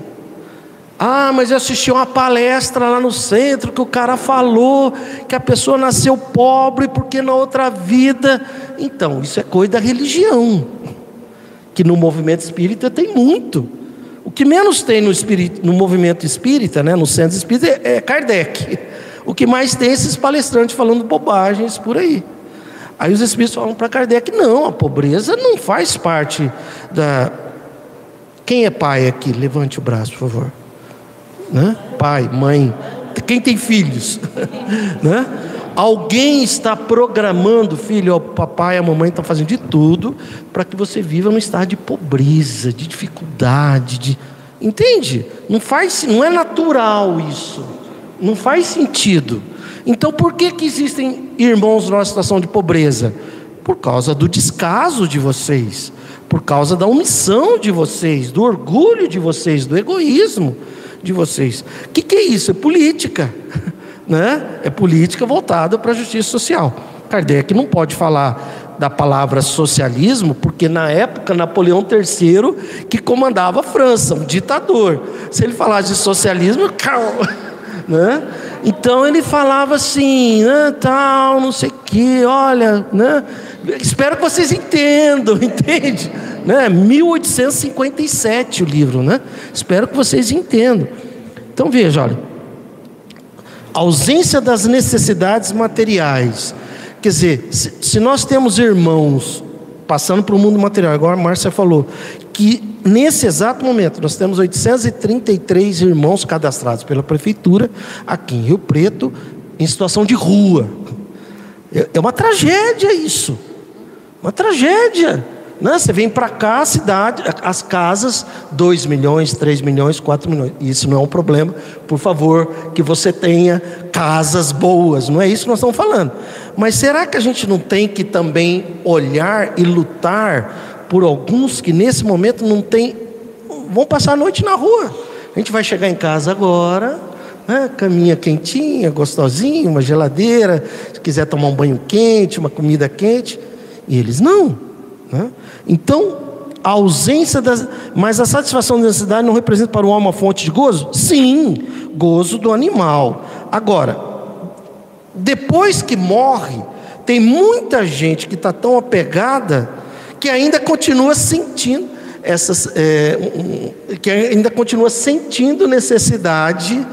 Ah, mas eu assisti uma palestra lá no centro que o cara falou que a pessoa nasceu pobre porque na outra vida. Então, isso é coisa da religião, que no movimento espírita tem muito. O que menos tem no, espírito, no movimento espírita, né, no centro espírita, é, é Kardec. O que mais tem é esses palestrantes falando bobagens por aí. Aí os espíritos falam para Kardec: não, a pobreza não faz parte da. Quem é pai aqui? Levante o braço, por favor. Né? Pai, mãe, quem tem filhos? né? Alguém está programando, filho, o papai e a mamãe estão fazendo de tudo para que você viva num estado de pobreza, de dificuldade, de entende? Não faz, não é natural isso, não faz sentido. Então, por que, que existem irmãos numa situação de pobreza? Por causa do descaso de vocês, por causa da omissão de vocês, do orgulho de vocês, do egoísmo de vocês. O que, que é isso? É política, né? É política voltada para a justiça social. Kardec não pode falar da palavra socialismo, porque na época Napoleão III que comandava a França, um ditador. Se ele falasse de socialismo, calma, né? Então ele falava assim, né, tal, não sei o que, olha, né? Espero que vocês entendam, entende? Né? 1857 o livro, né? Espero que vocês entendam. Então veja, olha, ausência das necessidades materiais. Quer dizer, se, nós temos irmãos passando para o mundo material, agora a Márcia falou, que nesse exato momento nós temos 833 irmãos cadastrados pela prefeitura aqui em Rio Preto em situação de rua. É, é uma tragédia isso. Uma tragédia. Né? Você vem para cá, a cidade, as casas, 2 milhões, 3 milhões, 4 milhões. Isso não é um problema. Por favor, que você tenha casas boas. Não é isso que nós estamos falando. Mas será que a gente não tem que também olhar e lutar por alguns que nesse momento não tem, vão passar a noite na rua. A gente vai chegar em casa agora, né, caminha quentinha, gostosinha, uma geladeira, se quiser tomar um banho quente, uma comida quente, e eles não. Né? Então, a ausência das. Mas a satisfação da necessidade não representa para o homem uma fonte de gozo? Sim, gozo do animal. Agora, depois que morre, tem muita gente que está tão apegada que ainda continua sentindo essas, é, um, que ainda continua sentindo necessidade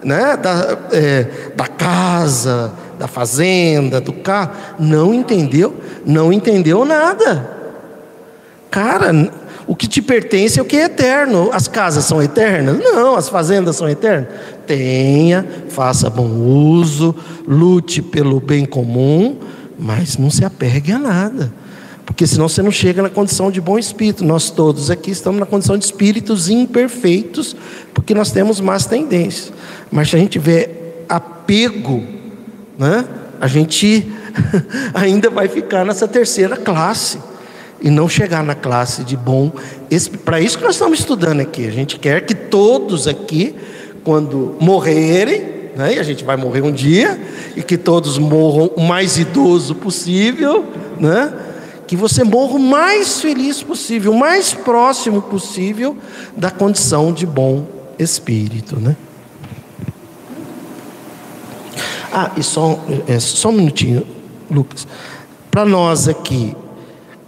né, da, é, da casa, da fazenda, do carro, não entendeu, não entendeu nada. Cara, o que te pertence é o que é eterno. As casas são eternas? Não, as fazendas são eternas. Tenha, faça bom uso, lute pelo bem comum, mas não se apegue a nada. Porque senão você não chega na condição de bom espírito. Nós todos aqui estamos na condição de espíritos imperfeitos, porque nós temos más tendências. Mas se a gente vê apego, né, a gente ainda vai ficar nessa terceira classe e não chegar na classe de bom. Para isso que nós estamos estudando aqui. A gente quer que todos aqui, quando morrerem, né, e a gente vai morrer um dia, e que todos morram o mais idoso possível, né, que você morra o mais feliz possível, o mais próximo possível da condição de bom espírito. Né? Ah, e só, é, só um minutinho, Lucas. Para nós aqui,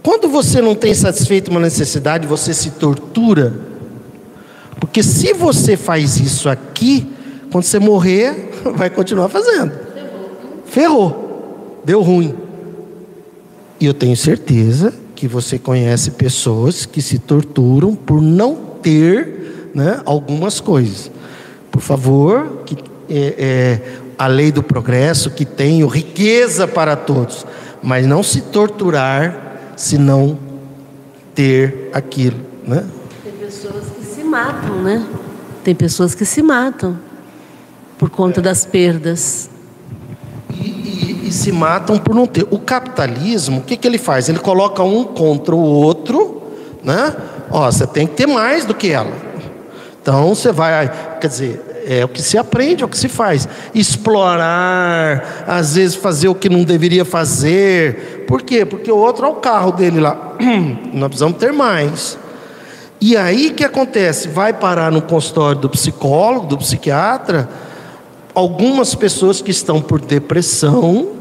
quando você não tem satisfeito uma necessidade, você se tortura. Porque se você faz isso aqui, quando você morrer, vai continuar fazendo. Ferrou. Deu ruim. E eu tenho certeza que você conhece pessoas que se torturam por não ter né, algumas coisas. Por favor, que, é, é, a lei do progresso, que tenha riqueza para todos, mas não se torturar se não ter aquilo, né? Tem pessoas que se matam, né? Tem pessoas que se matam por conta das perdas. E, se matam por não ter. O capitalismo, o que, que ele faz? Ele coloca um contra o outro, né? Ó, você tem que ter mais do que ela. Então você vai, quer dizer, é o que se aprende, é o que se faz. Explorar, às vezes fazer o que não deveria fazer. Por quê? Porque o outro é o carro dele lá. Nós precisamos ter mais. E aí que acontece? Vai parar no consultório do psicólogo, do psiquiatra, algumas pessoas que estão por depressão,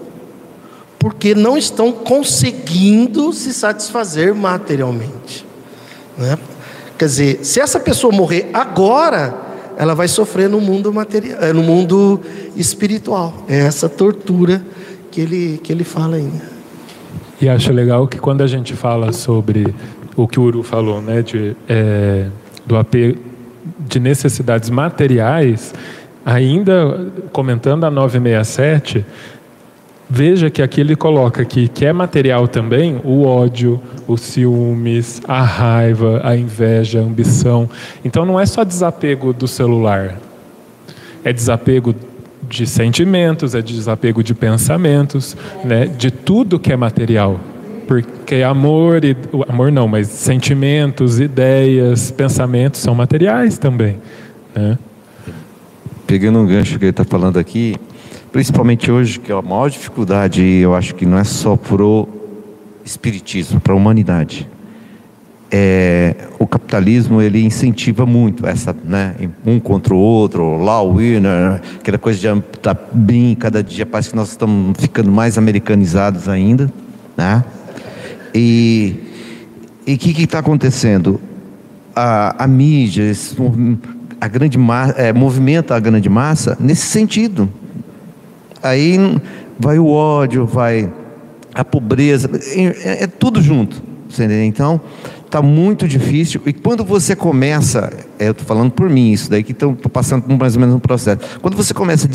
porque não estão conseguindo se satisfazer materialmente. Né? Quer dizer, se essa pessoa morrer agora, ela vai sofrer no mundo material, eh, no mundo espiritual. É essa tortura que ele, que ele fala ainda. E acho legal que quando a gente fala sobre o que o Uru falou, né, de, é, do apego de necessidades materiais, ainda comentando a 967, Veja que aqui ele coloca aqui que é material também o ódio, os ciúmes, a raiva, a inveja, a ambição. Então não é só desapego do celular. É desapego de sentimentos, é desapego de pensamentos, né? De tudo que é material. Porque amor e amor não, mas sentimentos, ideias, pensamentos são materiais também, né? Pegando um gancho que ele está falando aqui, principalmente hoje, que é a maior dificuldade, eu acho que não é só pro espiritismo, para a humanidade. É, o capitalismo ele incentiva muito essa, né, um contra o outro, lá o winner, aquela coisa de tá bem, cada dia parece que nós estamos ficando mais americanizados ainda, né? E o que está acontecendo? A, a mídia, esse, a grande massa, é, movimenta a grande massa nesse sentido. Aí vai o ódio, vai a pobreza, é, é tudo junto. Então, está muito difícil. E quando você começa, é, eu estou falando por mim isso daí, que estou passando mais ou menos um processo. Quando você começa a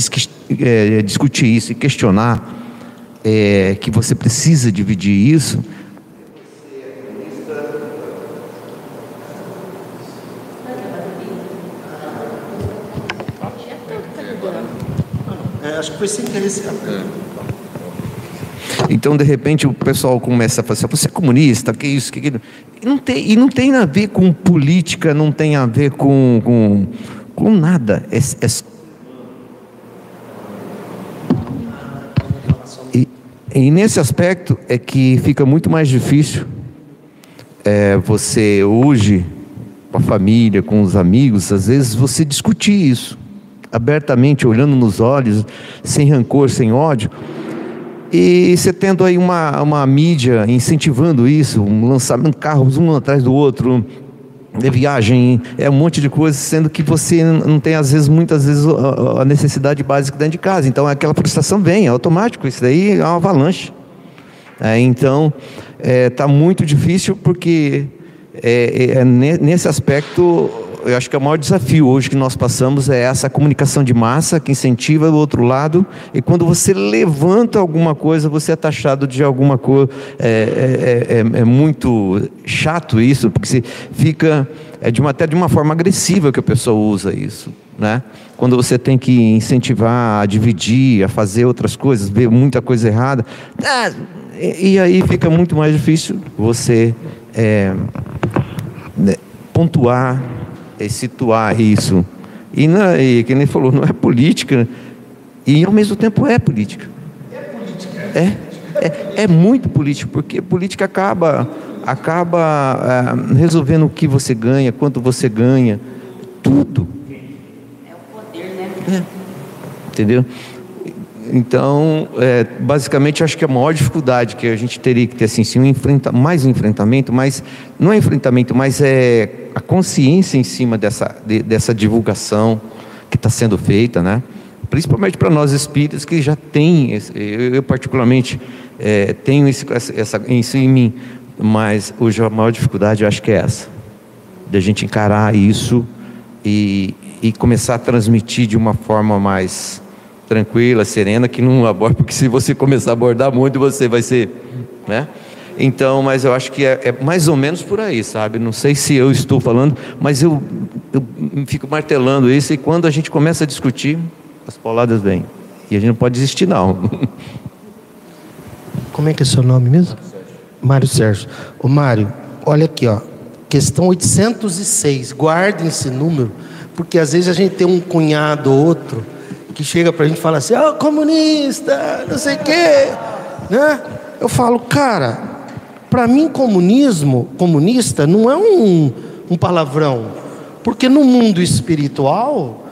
é, discutir isso e questionar é, que você precisa dividir isso, acho que foi sem querer é. Então, de repente, o pessoal começa a falar assim, você é comunista, que isso, que aquilo. E não tem, e não tem a ver com política, não tem a ver com, com, com nada. É, é... E, e, nesse aspecto é que fica muito mais difícil é, você hoje, com a família, com os amigos, às vezes você discutir isso abertamente, olhando nos olhos, sem rancor, sem ódio. E você tendo aí uma, uma mídia incentivando isso, um lançamento carros um atrás do outro, de viagem, é um monte de coisa, sendo que você não tem, às vezes, muitas vezes, a necessidade básica dentro de casa. Então, aquela frustração vem, é automático, isso daí é uma avalanche. É, então, está é, muito difícil porque é, é, é nesse aspecto eu acho que é o maior desafio hoje que nós passamos é essa comunicação de massa que incentiva o outro lado, e quando você levanta alguma coisa, você é taxado de alguma coisa. É, é, é, é muito chato isso, porque você fica é de uma, até de uma forma agressiva que a pessoa usa isso. Né? Quando você tem que incentivar a dividir, a fazer outras coisas, ver muita coisa errada, ah, e, e, aí fica muito mais difícil você é, né, pontuar e situar isso. E, na, e que nem falou, não é política, e ao mesmo tempo é política. É política. É, é, é muito político, porque política acaba acaba é, resolvendo o que você ganha, quanto você ganha, tudo. É o poder, né? É. Entendeu? Então, é, basicamente, acho que a maior dificuldade que a gente teria que ter assim, sim, um enfrenta, mais um enfrentamento, mas não é enfrentamento, mas é a consciência em cima dessa, de, dessa divulgação que está sendo feita, né? Principalmente para nós espíritas que já tem, eu, eu particularmente é, tenho esse, essa, isso em mim, mas hoje a maior dificuldade eu acho que é essa, de a gente encarar isso e, e começar a transmitir de uma forma mais tranquila, serena, que não aborda, porque se você começar a abordar muito, você vai ser, né? Então, mas eu acho que é, é, mais ou menos por aí, sabe? Não sei se eu estou falando, mas eu, eu fico martelando isso e quando a gente começa a discutir, as pauladas vêm. E a gente não pode desistir, não. Como é que é seu nome mesmo? Mário Sérgio. Ô Mário, olha aqui, ó. Questão 806. Guardem esse número, porque às vezes a gente tem um cunhado ou outro que chega para a gente e fala assim, ó, oh, comunista, não sei o quê. Né? Eu falo, cara, para mim comunismo, comunista, não é um, um palavrão. Porque no mundo espiritual,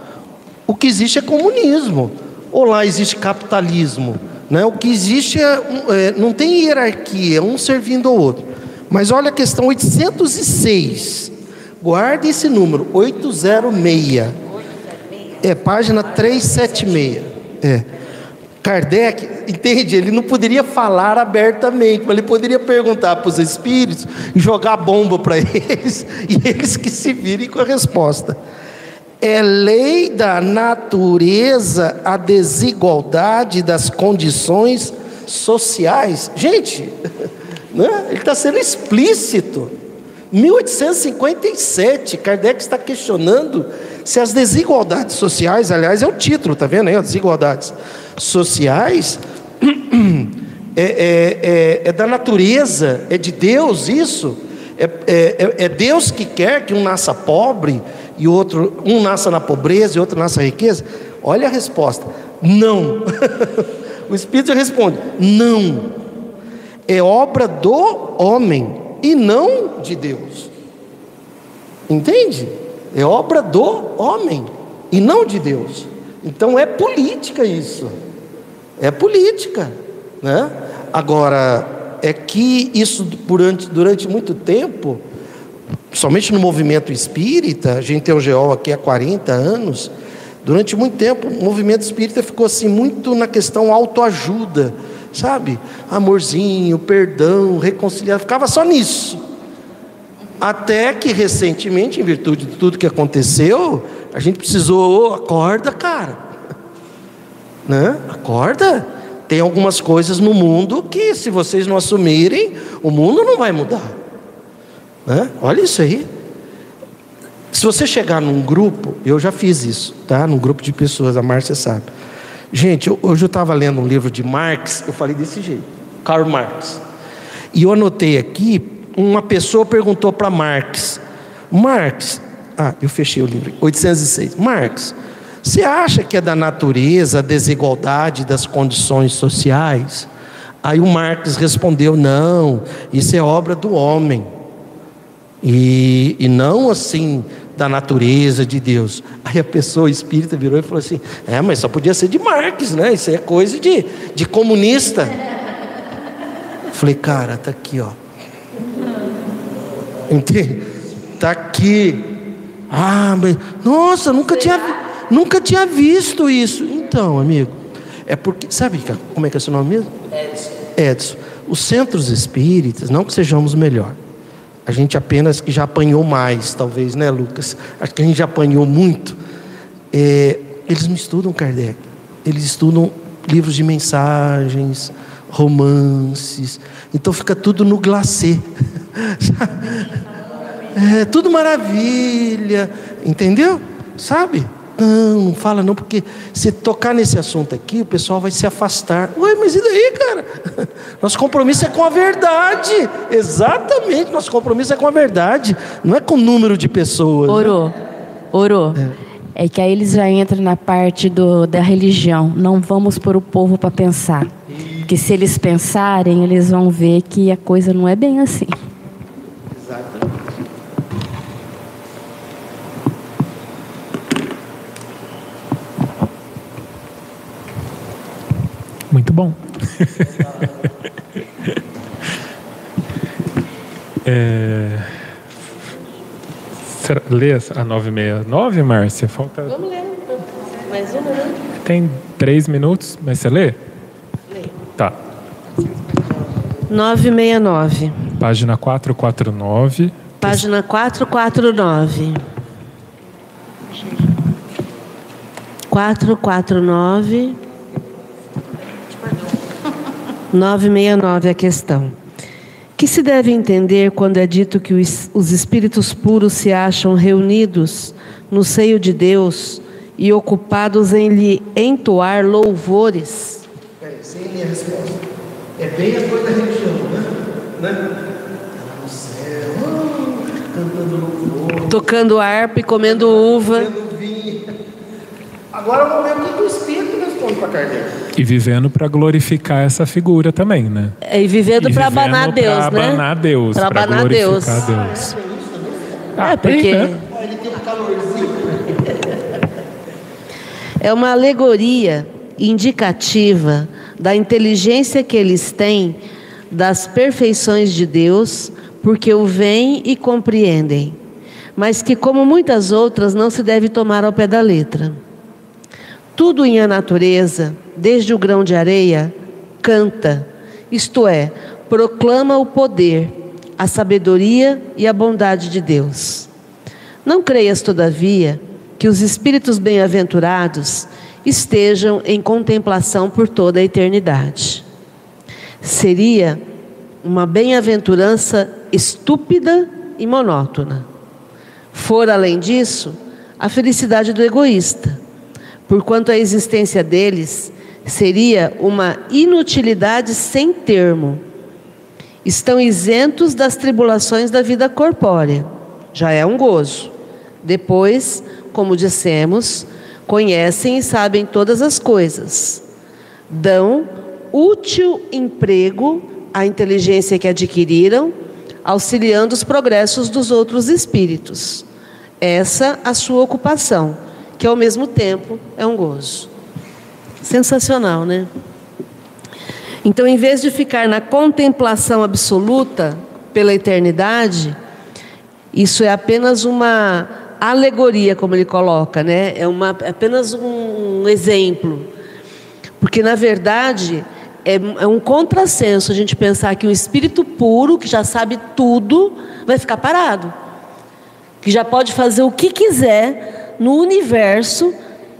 o que existe é comunismo. Ou lá existe capitalismo. Né? O que existe é, é, não tem hierarquia, um servindo ao outro. Mas olha a questão 806. Guarde esse número, 806. É, página 376. É. Kardec, entende? Ele não poderia falar abertamente, mas ele poderia perguntar para os espíritos e jogar bomba para eles, e eles que se virem com a resposta. É lei da natureza a desigualdade das condições sociais. Gente, né? ele está sendo explícito. 1857, Kardec está questionando se as desigualdades sociais, aliás, é o título, tá vendo aí? As desigualdades sociais é, é, é, é da natureza, é de Deus isso. É, é, é, Deus que quer que um nasça pobre e outro, um nasça na pobreza e outro nasça na riqueza? Olha a resposta: não. o Espírito responde: não. É obra do homem e não de Deus. Entende? É obra do homem e não de Deus. Então é política isso. É política, né? Agora é que isso durante, durante muito tempo somente no movimento espírita, a gente tem o GEOL aqui há 40 anos, durante muito tempo o movimento espírita ficou assim muito na questão autoajuda, sabe? Amorzinho, perdão, reconciliar, ficava só nisso. Até que recentemente, em virtude de tudo que aconteceu, a gente precisou, oh, acorda, cara. Né? Acorda. Tem algumas coisas no mundo que, se vocês não assumirem, o mundo não vai mudar. Né? Olha isso aí. Se você chegar num grupo, eu já fiz isso, tá? Num grupo de pessoas, a Márcia sabe. Gente, hoje eu estava lendo um livro de Marx, eu falei desse jeito, Karl Marx. E eu anotei aqui, uma pessoa perguntou para Marx, Marx, ah, eu fechei o livro, 806. Marx, você acha que é da natureza a desigualdade das condições sociais? Aí o Marx respondeu: não, isso é obra do homem. E, e não assim da natureza de Deus. Aí a pessoa espírita virou e falou assim: É, mas só podia ser de Marx, né? Isso é coisa de, de comunista. Falei, cara, tá aqui, ó. Entende? Tá aqui. Ah, mas nossa, nunca tinha, nunca tinha visto isso. Então, amigo, é porque sabe como é que é seu nome mesmo? Edson. Edson. Os centros espíritas, não que sejamos melhor, A gente apenas que já apanhou mais, talvez, né, Lucas? Acho que a gente já apanhou muito. É, eles não estudam Kardec. Eles estudam livros de mensagens, romances. Então fica tudo no glacê. é tudo maravilha, entendeu? Sabe? Não, não fala não, porque se tocar nesse assunto aqui, o pessoal vai se afastar. Ué, mas e daí, cara? Nosso compromisso é com a verdade. Exatamente, nosso compromisso é com a verdade. Não é com o número de pessoas. Orou. Orou. É. é. que aí eles já entram na parte do, da religião. Não vamos pôr o povo para pensar. Porque se eles pensarem, eles vão ver que a coisa não é bem assim. Muito bom. é... Será, lê a 969, Márcia? Falta... Vamos ler. Mais uma, né? Tem três minutos, mas você lê? Lê. Tá. 969. Página 449. Página 449. 449. 969 a questão. Que se deve entender quando é dito que os espíritos puros se acham reunidos no seio de Deus e ocupados em lhe entoar louvores? Peraí, sem minha resposta. É bem a coisa da religião, né? né? no céu, cantando louvor. Tocando harpa e comendo uva. Agora o que o Espírito para. E vivendo para glorificar essa figura também, né? É, e vivendo para abanar Deus, pra né? Abanar Deus, para abanar Deus. Deus. Ah, é porque né? é uma alegoria indicativa da inteligência que eles têm das perfeições de Deus, porque o veem e compreendem, mas que, como muitas outras, não se deve tomar ao pé da letra. Tudo em a natureza, desde o grão de areia, canta, isto é, proclama o poder, a sabedoria e a bondade de Deus. Não creias, todavia, que os espíritos bem-aventurados estejam em contemplação por toda a eternidade. Seria uma bem-aventurança estúpida e monótona. For além disso, a felicidade do egoísta porquanto a existência deles seria uma inutilidade sem termo. Estão isentos das tribulações da vida corpórea. Já é um gozo. Depois, como dissemos, conhecem e sabem todas as coisas. Dão útil emprego à inteligência que adquiriram, auxiliando os progressos dos outros espíritos. Essa a sua ocupação que ao mesmo tempo é um gozo. Sensacional, né? Então, em vez de ficar na contemplação absoluta pela eternidade, isso é apenas uma alegoria, como ele coloca, né? É uma, é apenas um, exemplo. Porque, na verdade, é, é um contrassenso a gente pensar que um espírito puro, que já sabe tudo, vai ficar parado. Que já pode fazer o que quiser no universo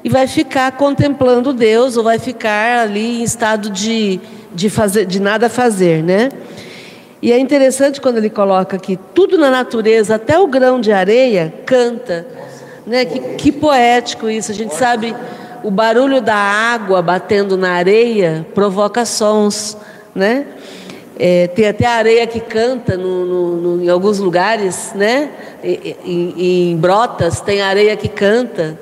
e vai ficar contemplando Deus ou vai ficar ali em estado de, de, fazer, de nada fazer, né? E é interessante quando ele coloca que tudo na natureza, até o grão de areia, canta. Né? Que, que poético isso. A gente sabe o barulho da água batendo na areia provoca sons, né? É, tem até areia que canta no, no, no, em alguns lugares, né? Em, em, Brotas tem areia que canta.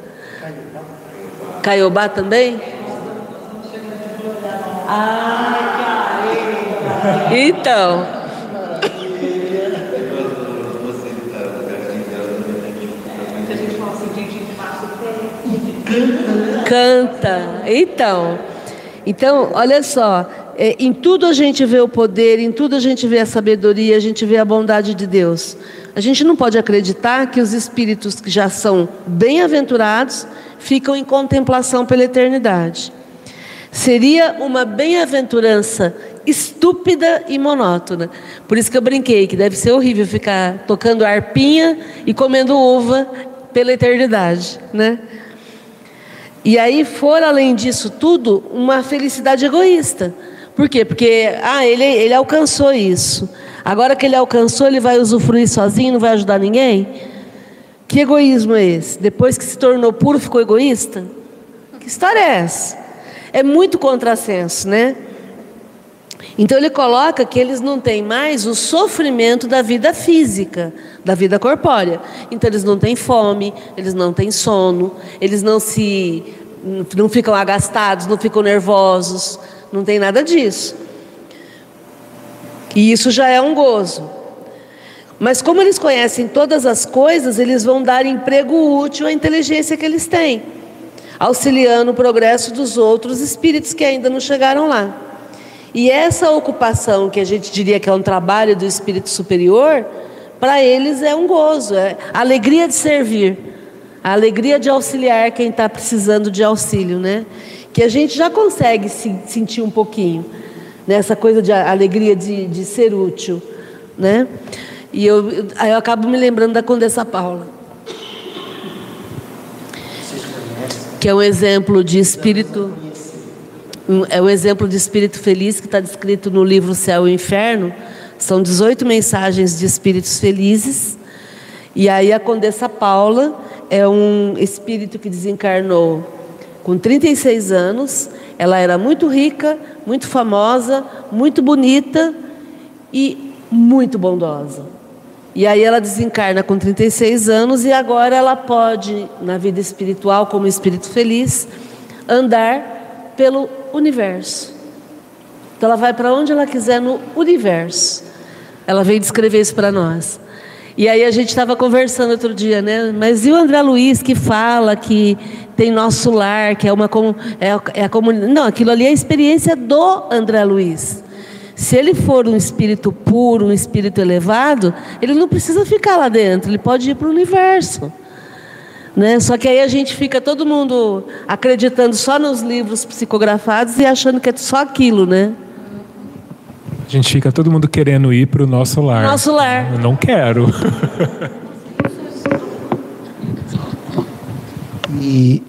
Caiobá também? Ah, então. Canta. Então. Então, olha só é, em tudo a gente vê o poder, em tudo a gente vê a sabedoria, a gente vê a bondade de Deus. A gente não pode acreditar que os espíritos que já são bem-aventurados ficam em contemplação pela eternidade. Seria uma bem-aventurança estúpida e monótona. Por isso que eu brinquei que deve ser horrível ficar tocando arpinha e comendo uva pela eternidade, né? E aí for além disso tudo uma felicidade egoísta. Por quê? Porque ah, ele, ele alcançou isso. Agora que ele alcançou, ele vai usufruir sozinho, não vai ajudar ninguém? Que egoísmo é esse? Depois que se tornou puro, ficou egoísta? Que história é essa? É muito contrassenso, né? Então ele coloca que eles não têm mais o sofrimento da vida física, da vida corpórea. Então eles não têm fome, eles não têm sono, eles não se não ficam agastados, não ficam nervosos, não tem nada disso. E isso já é um gozo. Mas como eles conhecem todas as coisas, eles vão dar emprego útil à inteligência que eles têm, auxiliando o progresso dos outros espíritos que ainda não chegaram lá. E essa ocupação, que a gente diria que é um trabalho do espírito superior, para eles é um gozo, é a alegria de servir, a alegria de auxiliar quem está precisando de auxílio, né? Que a gente já consegue se sentir um pouquinho nessa coisa de alegria de, de ser útil, né? E eu, aí eu acabo me lembrando da Condessa Paula, que é um exemplo de espírito é um exemplo de espírito feliz que está descrito no livro Céu e Inferno. São 18 mensagens de espíritos felizes. E aí a Condessa Paula é um espírito que desencarnou com 36 anos. Ela era muito rica, muito famosa, muito bonita e muito bondosa. E aí ela desencarna com 36 anos e agora ela pode, na vida espiritual, como espírito feliz, andar pelo universo. Então ela vai para onde ela quiser no universo. Ela veio descrever isso para nós. E aí a gente estava conversando outro dia, né? Mas e o André Luiz que fala que tem nosso lar, que é uma é, é a comunidade. Não, aquilo ali é a experiência do André Luiz. Se ele for um espírito puro, um espírito elevado, ele não precisa ficar lá dentro, ele pode ir para o universo. Né? Só que aí a gente fica todo mundo acreditando só nos livros psicografados e achando que é só aquilo, né? A gente fica todo mundo querendo ir para o nosso lar. Nosso lar. Eu não quero. e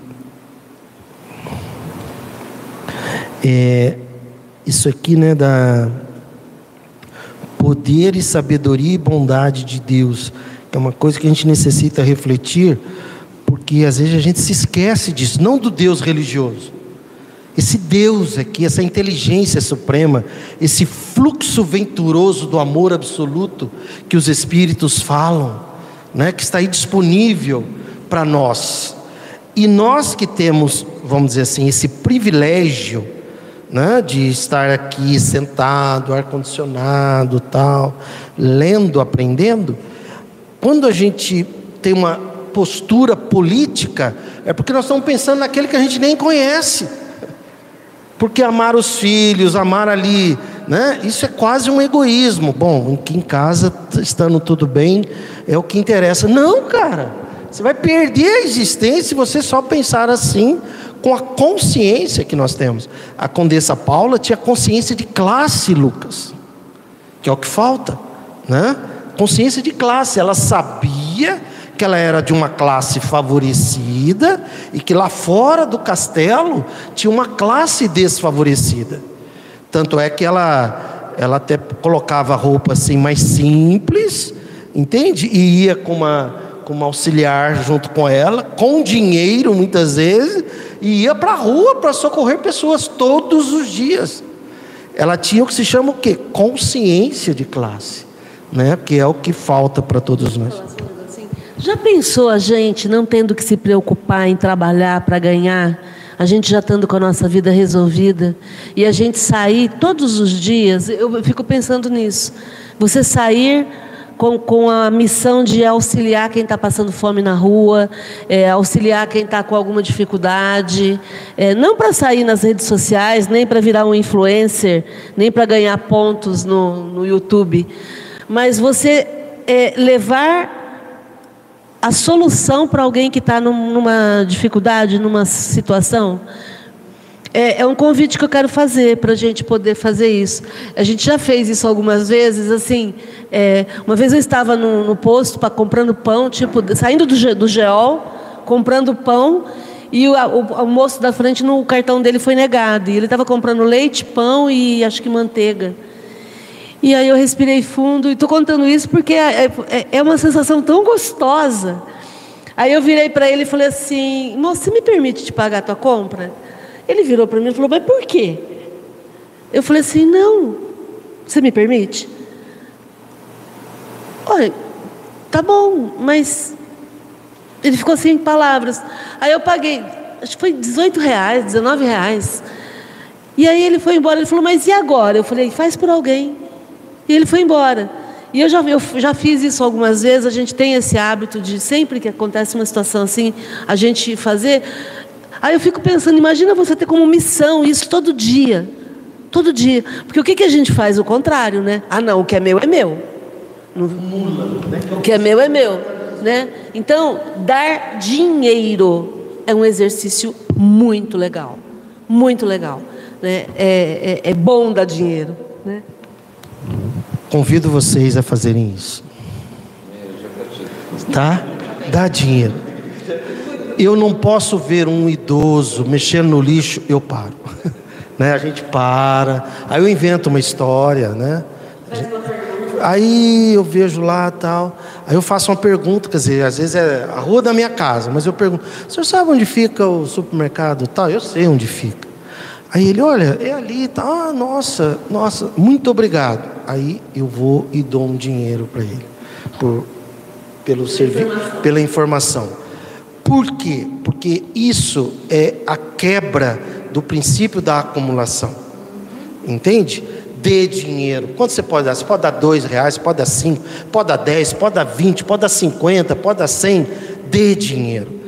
é, isso aqui, né, da poder e sabedoria e bondade de Deus é uma coisa que a gente necessita refletir porque às vezes a gente se esquece disso, não do Deus religioso. Esse Deus aqui, essa inteligência suprema, esse fluxo venturoso do amor absoluto que os Espíritos falam, né, que está aí disponível para nós. E nós que temos, vamos dizer assim, esse privilégio né, de estar aqui sentado, ar-condicionado, tal, lendo, aprendendo, quando a gente tem uma postura política, é porque nós estamos pensando naquele que a gente nem conhece. Porque amar os filhos, amar ali, né? Isso é quase um egoísmo. Bom, aqui em casa, estando tudo bem, é o que interessa. Não, cara. Você vai perder a existência se você só pensar assim, com a consciência que nós temos. A Condessa Paula tinha consciência de classe, Lucas, que é o que falta, né? Consciência de classe. Ela sabia que ela era de uma classe favorecida e que lá fora do castelo tinha uma classe desfavorecida. Tanto é que ela, ela até colocava roupa assim mais simples, entende? E ia com uma, com uma auxiliar junto com ela, com dinheiro muitas vezes, e ia para a rua para socorrer pessoas todos os dias. Ela tinha o que se chama o quê? Consciência de classe, né? Que é o que falta para todos nós. Já pensou a gente não tendo que se preocupar em trabalhar para ganhar? A gente já estando com a nossa vida resolvida e a gente sair todos os dias, eu fico pensando nisso. Você sair com, com a missão de auxiliar quem está passando fome na rua, é, auxiliar quem está com alguma dificuldade, é, não para sair nas redes sociais, nem para virar um influencer, nem para ganhar pontos no, no YouTube, mas você é, levar a solução para alguém que está numa dificuldade, numa situação. É, é um convite que eu quero fazer para a gente poder fazer isso. A gente já fez isso algumas vezes, assim. é, uma vez eu estava no, no posto para comprando pão, tipo, saindo do, do Geol, comprando pão, e o, o, o moço da frente, no o cartão dele foi negado. E ele estava comprando leite, pão e acho que manteiga. E aí eu respirei fundo e estou contando isso porque é, é- é uma sensação tão gostosa. Aí eu virei para ele e falei assim: Moço, você me permite te pagar a tua compra? Ele virou para mim e falou: Mas por quê? Eu falei assim: Não, você me permite? Olha, tá bom, mas. Ele ficou sem palavras. Aí eu paguei, acho que foi 18 reais, 19 reais. E aí ele foi embora. Ele falou: Mas e agora? Eu falei: Faz por alguém. E ele foi embora. E eu já, eu já fiz isso algumas vezes, a gente tem esse hábito de, sempre que acontece uma situação assim, a gente fazer. Aí eu fico pensando, imagina você ter como missão isso todo dia. Todo dia. Porque o que, que a gente faz? O contrário, né? Ah, não, o que é meu é meu. O que é meu é meu. Né? Então, dar dinheiro é um exercício muito legal. Muito legal. Né? É, é, é bom dar dinheiro. Né? Convido vocês a fazerem isso. Tá? Dá dinheiro. Eu não posso ver um idoso mexendo no lixo, eu paro. Né? A gente para, aí eu invento uma história, né? Aí eu vejo lá tal, aí eu faço uma pergunta, quer dizer, às vezes é a rua da minha casa, mas eu pergunto: o senhor sabe onde fica o supermercado tal? Eu sei onde fica. Aí ele, olha, é ali, tá? Ah, nossa, nossa, muito obrigado. Aí eu vou e dou um dinheiro para ele, por, pelo servi pela informação. Por quê? Porque isso é a quebra do princípio da acumulação. Entende? Dê dinheiro. Quanto você pode dar? Você pode dar dois reais, pode dar cinco, pode dar dez, pode dar vinte, pode dar cinquenta, pode dar cem. Dê dinheiro.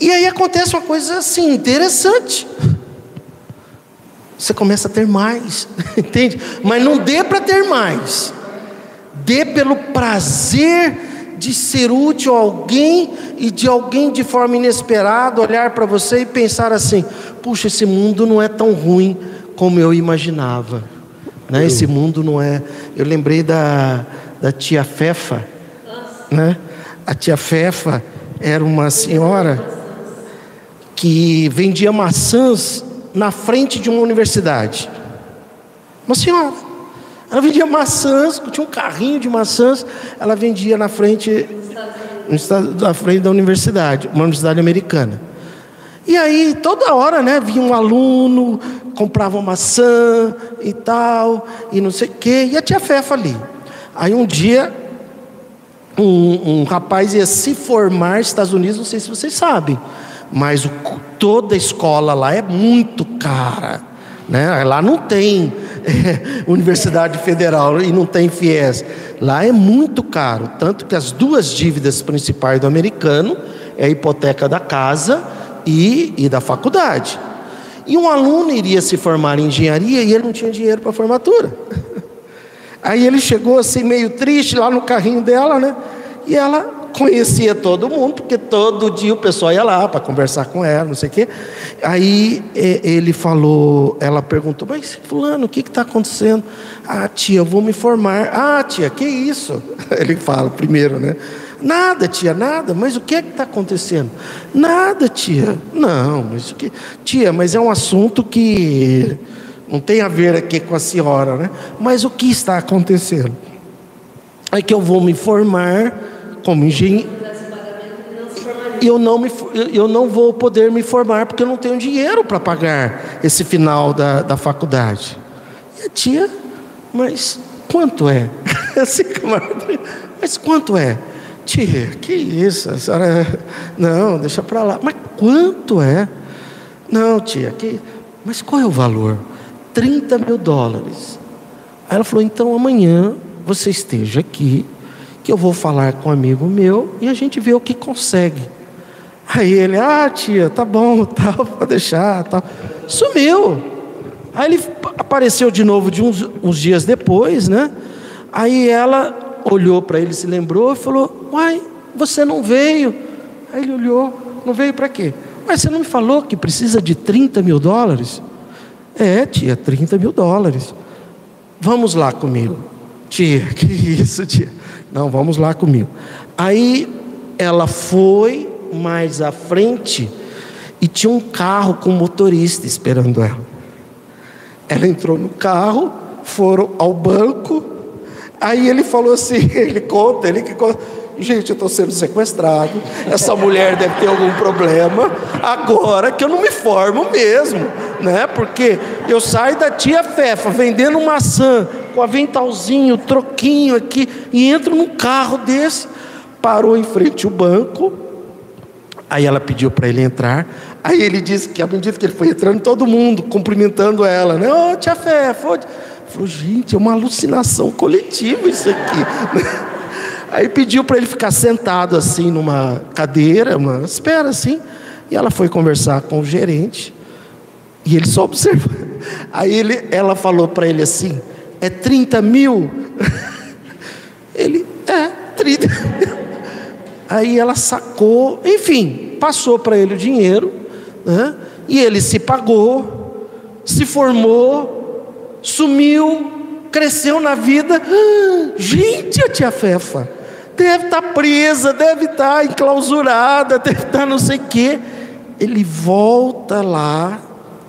E aí acontece uma coisa assim, interessante. Você começa a ter mais, entende? Mas não dê para ter mais. Dê pelo prazer de ser útil a alguém e de alguém de forma inesperada olhar para você e pensar assim: puxa, esse mundo não é tão ruim como eu imaginava. Né? Esse mundo não é. Eu lembrei da, da tia Fefa, né? A tia Fefa era uma senhora que vendia maçãs na frente de uma universidade. Uma senhora. Ela vendia maçãs, tinha um carrinho de maçãs, ela vendia na frente, na frente da universidade, uma universidade americana. E aí, toda hora, né, vinha um aluno, comprava uma maçã e tal, e não sei o quê, e a tia Fefa ali. Aí um dia, um, um rapaz ia se formar nos Estados Unidos, não sei se vocês sabem, mas o- toda a escola lá é muito cara. Né? Lá não tem eh, Universidade Federal e não tem FIES. Lá é muito caro. Tanto que as duas dívidas principais do americano é a hipoteca da casa e, e da faculdade. E um aluno iria se formar em engenharia e ele não tinha dinheiro para a formatura. Aí ele chegou assim, meio triste, lá no carrinho dela, né? E ela conhecia todo mundo, porque todo dia o pessoal ia lá para conversar com ela, não sei o quê. Aí eh, ele falou, ela perguntou, mas fulano, o que está acontecendo? Ah, tia, eu vou me formar. Ah, tia, que isso? Ele fala primeiro, né? Nada, tia, nada. Mas o que é que está acontecendo? Nada, tia. Não, mas o que? Tia, mas é um assunto que não tem a ver aqui com a senhora, né? Mas o que está acontecendo? É que eu vou me formar como engenheiro. Eu não, me, eu não vou poder me formar porque eu não tenho dinheiro para pagar esse final da, da faculdade. E a tia, mas quanto é? Mas quanto é? Tia, que isso? A senhora. Não, deixa para lá. Mas quanto é? Não, tia, que... mas qual é o valor? 30 mil dólares. Aí ela falou: então amanhã você esteja aqui, que eu vou falar com um amigo meu e a gente vê o que consegue. Aí ele, ah, tia, tá bom, tal, pode deixar, tal. Sumiu. Aí ele apareceu de novo de uns, uns dias depois, né? Aí ela olhou para ele, se lembrou e falou: Uai, você não veio. Aí ele olhou, não veio para quê? Mas você não me falou que precisa de 30 mil dólares? É, tia, 30 mil dólares. Vamos lá comigo. Tia, que isso, tia? Não, vamos lá comigo. Aí ela foi mais à frente e tinha um carro com motorista esperando ela. Ela entrou no carro, foram ao banco. Aí ele falou assim: ele conta, ele que conta. Gente, eu estou sendo sequestrado. Essa mulher deve ter algum problema. Agora que eu não me formo mesmo, né? Porque eu saio da tia Fefa vendendo maçã com aventalzinho, troquinho aqui e entro num carro desse. Parou em frente ao banco. Aí ela pediu para ele entrar. Aí ele disse que, à medida que ele foi entrando, todo mundo cumprimentando ela, né? Ô, oh, tia Fefa. Falou, gente, é uma alucinação coletiva isso aqui. Aí pediu para ele ficar sentado assim numa cadeira, uma espera assim. E ela foi conversar com o gerente. E ele só observou. Aí ele, ela falou para ele assim: é 30 mil? Ele, é, 30 mil. Aí ela sacou, enfim, passou para ele o dinheiro, né? e ele se pagou, se formou, sumiu, cresceu na vida. Gente, a tia Fefa deve estar tá presa, deve estar tá enclausurada, deve estar tá não sei o quê. Ele volta lá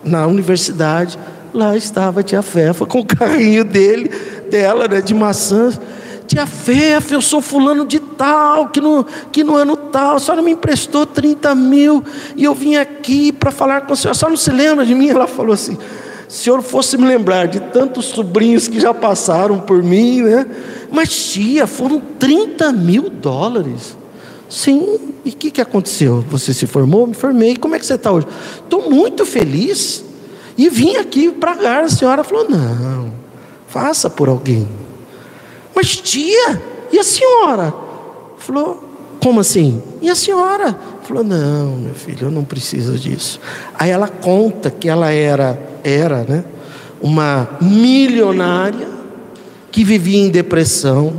na universidade, lá estava a tia Fefa com o carrinho dele, dela, né, de maçãs. Tia Fefa, eu sou fulano de tal, que no, que no ano tal, a senhora me emprestou 30 mil e eu vim aqui para falar com a senhora. A senhora não se lembra de mim? Ela falou assim: se senhor fosse me lembrar de tantos sobrinhos que já passaram por mim, né? Mas tia, foram 30 mil dólares. Sim, e o que, que aconteceu? Você se formou? Me formei. Como é que você está hoje? Estou muito feliz. E vim aqui para A senhora falou: não, faça por alguém. Mas tia, e a senhora? Falou: como assim? E a senhora? Falou: não, meu filho, eu não preciso disso. Aí ela conta que ela era, era, né? Uma milionária que vivia em depressão,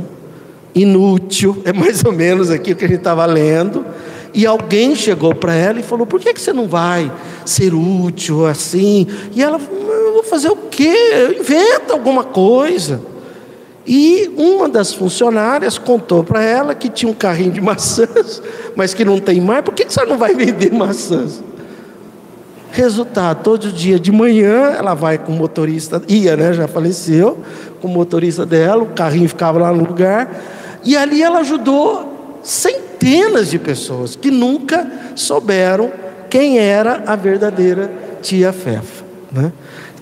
inútil, é mais ou menos aqui o que a gente estava lendo. E alguém chegou para ela e falou: Por que, que você não vai ser útil assim? E ela Eu vou fazer o quê? Inventa alguma coisa. E uma das funcionárias contou para ela que tinha um carrinho de maçãs, mas que não tem mais. Por que, você não vai vender maçãs? Resultado, todo dia de manhã ela vai com o motorista, ia, né? Já faleceu, com o motorista dela, o carrinho ficava lá no lugar, e ali ela ajudou centenas de pessoas que nunca souberam quem era a verdadeira tia Fefa, né?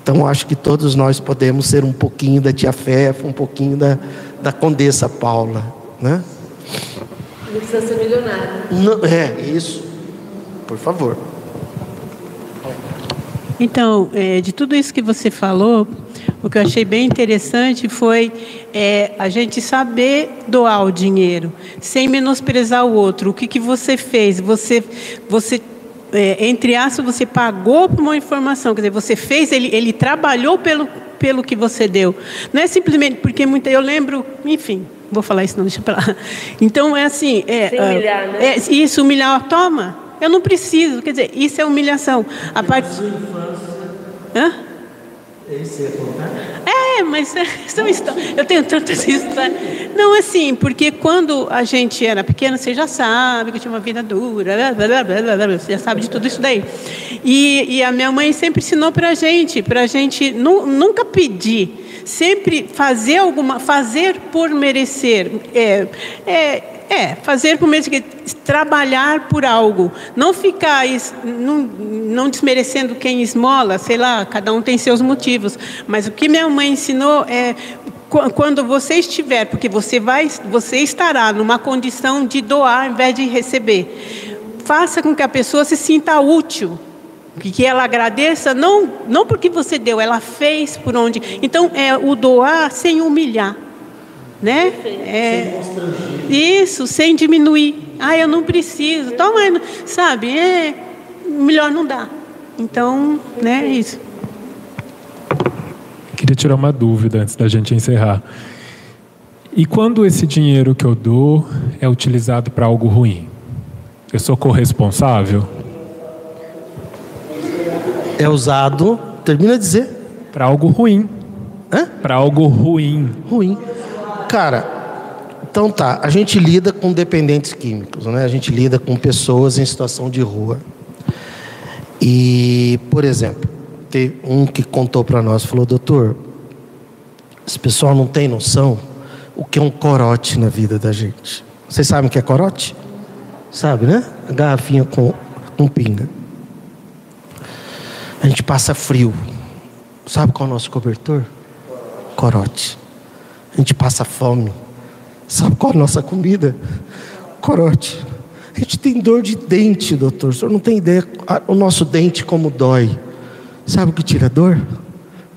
Então acho que todos nós podemos ser um pouquinho da tia Fefa, um pouquinho da, da Condessa Paula, né? Não precisa ser milionário. Não, é, isso. Por favor. Então, é, de tudo isso que você falou, o que eu achei bem interessante foi é, a gente saber doar o dinheiro, sem menosprezar o outro. O que, que você fez? Você, você é, entre aspas, você pagou por uma informação, quer dizer, você fez, ele, ele trabalhou pelo, pelo que você deu. Não é simplesmente porque muita, eu lembro, enfim, vou falar isso não, deixa para lá. Então é assim, é, Sem humilhar, né? é, isso humilhar, toma, eu não preciso, quer dizer, isso é humilhação. A parte. Hã? É, mas é, são histórias. Eu tenho tantas histórias. Não, assim, porque quando a gente era pequeno, você já sabe que tinha uma vida dura, blá, blá, blá, você já sabe de tudo isso daí. E, e a minha mãe sempre ensinou para a gente, para a gente nu, nunca pedir, sempre fazer alguma, fazer por merecer. É, é, é, fazer por meio de trabalhar por algo, não ficar não, não desmerecendo quem esmola, sei lá, cada um tem seus motivos, mas o que minha mãe ensinou é quando você estiver, porque você vai, você estará numa condição de doar ao invés de receber. Faça com que a pessoa se sinta útil, que ela agradeça não não porque você deu, ela fez por onde. Então é o doar sem humilhar né? É, isso, sem diminuir. Ah, eu não preciso. Toma, sabe? É melhor não dá. Então, né? Isso. Queria tirar uma dúvida antes da gente encerrar. E quando esse dinheiro que eu dou é utilizado para algo ruim? Eu sou corresponsável? é usado, termina de dizer. Para algo ruim. Hã? Para algo ruim. Ruim. Cara, então tá, a gente lida com dependentes químicos, né? A gente lida com pessoas em situação de rua. E, por exemplo, teve um que contou para nós, falou, doutor, esse pessoal não tem noção o que é um corote na vida da gente. Vocês sabem o que é corote? Sabe, né? A garrafinha com, com pinga. A gente passa frio. Sabe qual é o nosso cobertor? Corote. A gente passa fome. Sabe qual é a nossa comida? Corote. A gente tem dor de dente, doutor. O senhor não tem ideia o nosso dente como dói. Sabe o que tira dor?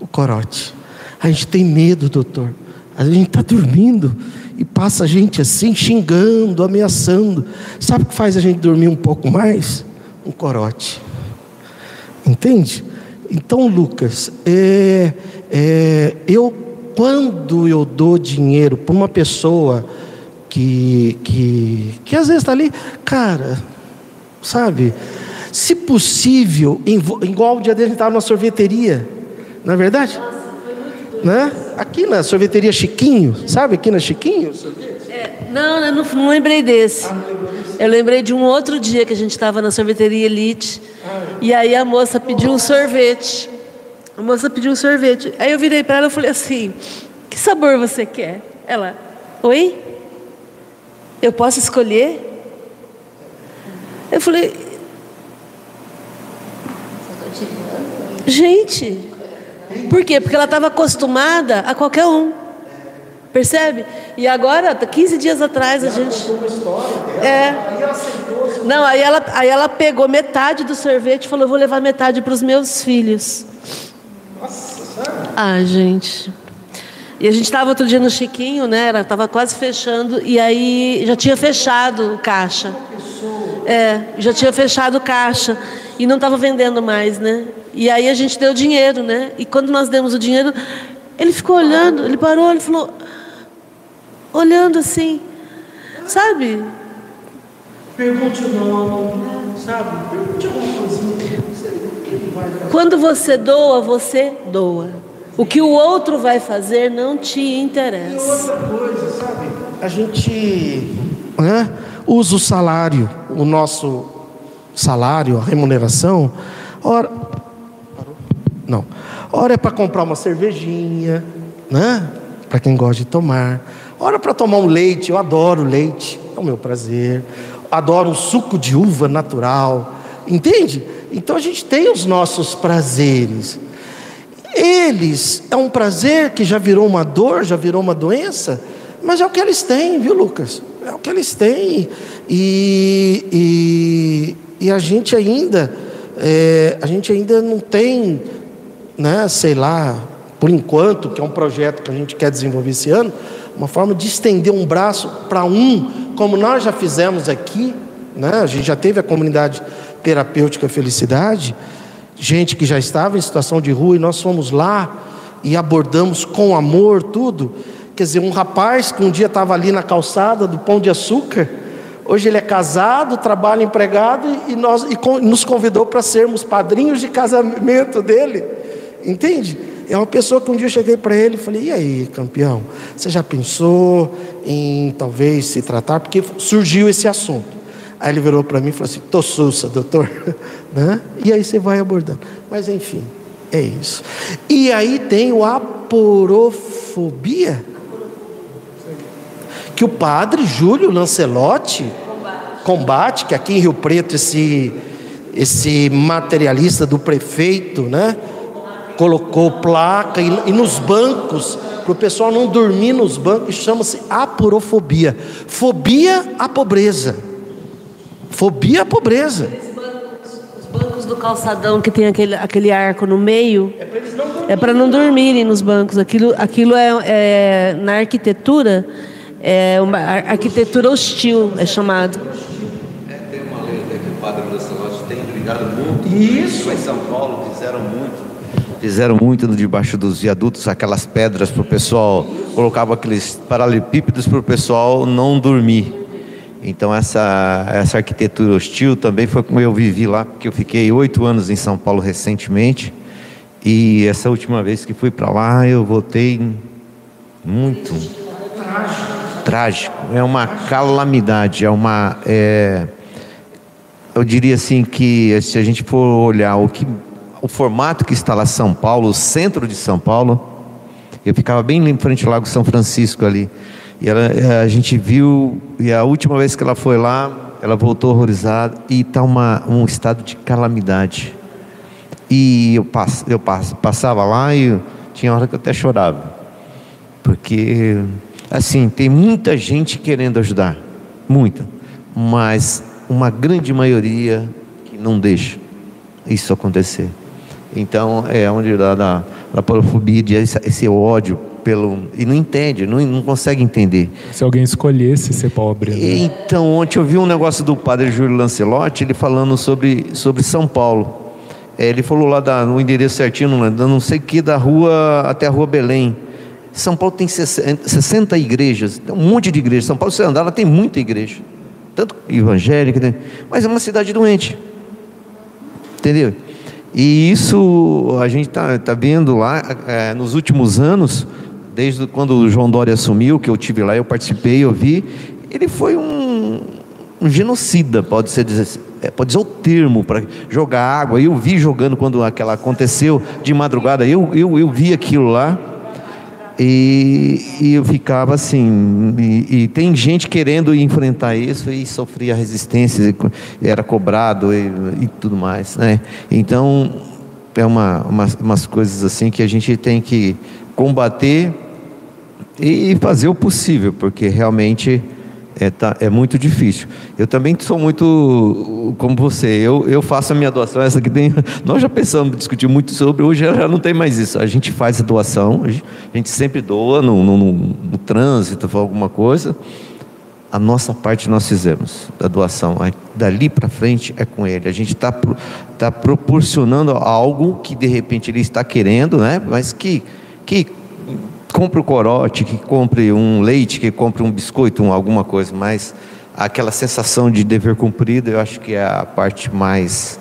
O corote. A gente tem medo, doutor. A gente está dormindo e passa a gente assim, xingando, ameaçando. Sabe o que faz a gente dormir um pouco mais? Um corote. Entende? Então, Lucas, é, é, eu, quando eu dou dinheiro para uma pessoa que, que, que às vezes está ali, cara, sabe? Se possível, igual o dia dele estava na sorveteria, não é verdade? Né? Aqui na sorveteria Chiquinho, sabe aqui na Chiquinho? É, não, eu não, não, lembrei desse. Eu lembrei de um outro dia que a gente estava na sorveteria Elite. E aí a moça pediu um sorvete. A moça pediu um sorvete. Aí eu virei para ela e falei assim: Que sabor você quer? Ela, oi? Eu posso escolher? Eu falei: Gente, por quê? Porque ela estava acostumada a qualquer um. Percebe? E agora, 15 dias atrás, a gente. É. Não, aí ela, aí ela pegou metade do sorvete e falou: vou levar metade para os meus filhos. Nossa, Ah, gente. E a gente estava outro dia no Chiquinho, né? Ela estava quase fechando, e aí já tinha fechado o caixa. É, já tinha fechado o caixa. E não estava vendendo mais, né? E aí a gente deu dinheiro, né? E quando nós demos o dinheiro, ele ficou olhando, ele parou, ele falou, olhando assim, sabe? Pergunte o nome, sabe? Pergunte alguma coisinha. Quando você doa, você doa. O que o outro vai fazer não te interessa. E outra coisa, sabe? A gente né, usa o salário, o nosso salário, a remuneração. Ora, não. Ora é para comprar uma cervejinha, né? Para quem gosta de tomar. Ora para tomar um leite, eu adoro leite, é o meu prazer. Adoro um suco de uva natural, entende? Então a gente tem os nossos prazeres. Eles é um prazer que já virou uma dor, já virou uma doença, mas é o que eles têm, viu, Lucas? É o que eles têm. E, e, e a gente ainda, é, a gente ainda não tem né, sei lá, por enquanto, que é um projeto que a gente quer desenvolver esse ano, uma forma de estender um braço para um, como nós já fizemos aqui, né? A gente já teve a comunidade terapêutica Felicidade, gente que já estava em situação de rua e nós fomos lá e abordamos com amor tudo. Quer dizer, um rapaz que um dia estava ali na calçada do Pão de Açúcar, hoje ele é casado, trabalha empregado e, nós, e nos convidou para sermos padrinhos de casamento dele. Entende? É uma pessoa que um dia eu cheguei para ele e falei: E aí, campeão, você já pensou em talvez se tratar? Porque surgiu esse assunto. Aí ele virou para mim e falou assim: Tô sussa, doutor. né? E aí você vai abordando. Mas enfim, é isso. E aí tem o aporofobia. Que o padre Júlio Lancelotti combate, que aqui em Rio Preto esse, esse materialista do prefeito, né? colocou placa e, e nos bancos, para o pessoal não dormir nos bancos, chama-se apurofobia. Fobia à pobreza. Fobia à pobreza. Os bancos do calçadão que tem aquele, aquele arco no meio, é para não, dormirem nos bancos. Aquilo, aquilo é, é na arquitetura, é uma arquitetura hostil, é chamado. É, tem uma lei que o padre Lancelotti tem brigado muito. Isso. Em São Paulo fizeram muito Fizeram muito debaixo dos viadutos, aquelas pedras para o pessoal, colocava aqueles paralelepípedos para o pessoal não dormir. Então essa, essa arquitetura hostil também foi como eu vivi lá, porque eu fiquei oito anos em São Paulo recentemente. E essa última vez que fui para lá, eu voltei muito trágico. É uma calamidade, é uma. É, eu diria assim que se a gente for olhar o que o formato que está lá São Paulo, o centro de São Paulo, eu ficava bem em frente ao Lago São Francisco ali. E ela, eh, a gente viu, e a última vez que ela foi lá, ela voltou horrorizada e está um estado de calamidade. E eu, pass, eu pass, passava lá e tinha hora que eu até chorava. Porque, assim, tem muita gente querendo ajudar, muita, mas uma grande maioria que não deixa isso acontecer. Então, é onde dá da porofobia, esse, esse ódio pelo e não entende, não, não consegue entender. Se alguém escolhesse ser pobre. Né? Então, ontem eu vi um negócio do padre Júlio Lancelotti, ele falando sobre, sobre São Paulo. É, ele falou lá da, no endereço certinho, não, não sei que, da rua até a rua Belém. São Paulo tem 60 igrejas, tem um monte de igrejas. São Paulo, se andar, ela tem muita igreja. Tanto evangélica, mas é uma cidade doente. Entendeu? E isso a gente está tá vendo lá é, nos últimos anos, desde quando o João Dória assumiu, que eu tive lá, eu participei, eu vi, ele foi um, um genocida, pode ser dizer, é, pode dizer o termo para jogar água. Eu vi jogando quando aquela aconteceu de madrugada, eu, eu, eu vi aquilo lá. E, e eu ficava assim, e, e, tem gente querendo enfrentar isso e sofria resistência, era cobrado e, e tudo mais, né? Então, é uma, umas, umas coisas assim que a gente tem que combater e fazer o possível, porque realmente é, tá, é muito difícil. Eu também sou muito como você. Eu, eu faço a minha doação, essa que tem. Nós já pensamos, discutir muito sobre, hoje já não tem mais isso. A gente faz a doação, a gente sempre doa no, no, no, no trânsito, alguma coisa. A nossa parte nós fizemos da doação. Dali para frente é com ele. A gente está tá proporcionando algo que de repente ele está querendo, né? mas que, que compre o corote, que compre um leite, que compre um biscoito, um, alguma coisa, mas aquela sensação de dever cumprido, eu acho que é a parte mais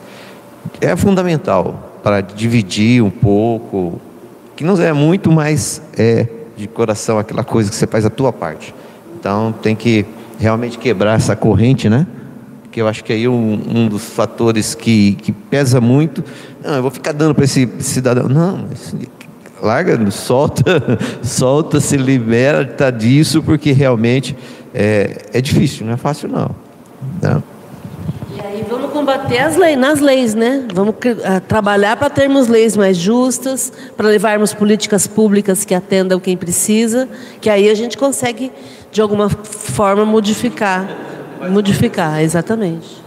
é fundamental para dividir um pouco, que não é muito, mas é de coração aquela coisa que você faz a tua parte. Então tem que realmente quebrar essa corrente, né? Que eu acho que aí um, um dos fatores que, que pesa muito. Não, eu vou ficar dando para esse cidadão. Não, larga, solta, solta, se liberta disso, porque realmente é, é difícil, não é fácil não. não. E aí vamos combater as leis, nas leis, né? Vamos uh, trabalhar para termos leis mais justas, para levarmos políticas públicas que atendam quem precisa, que aí a gente consegue de alguma forma modificar, modificar, exatamente.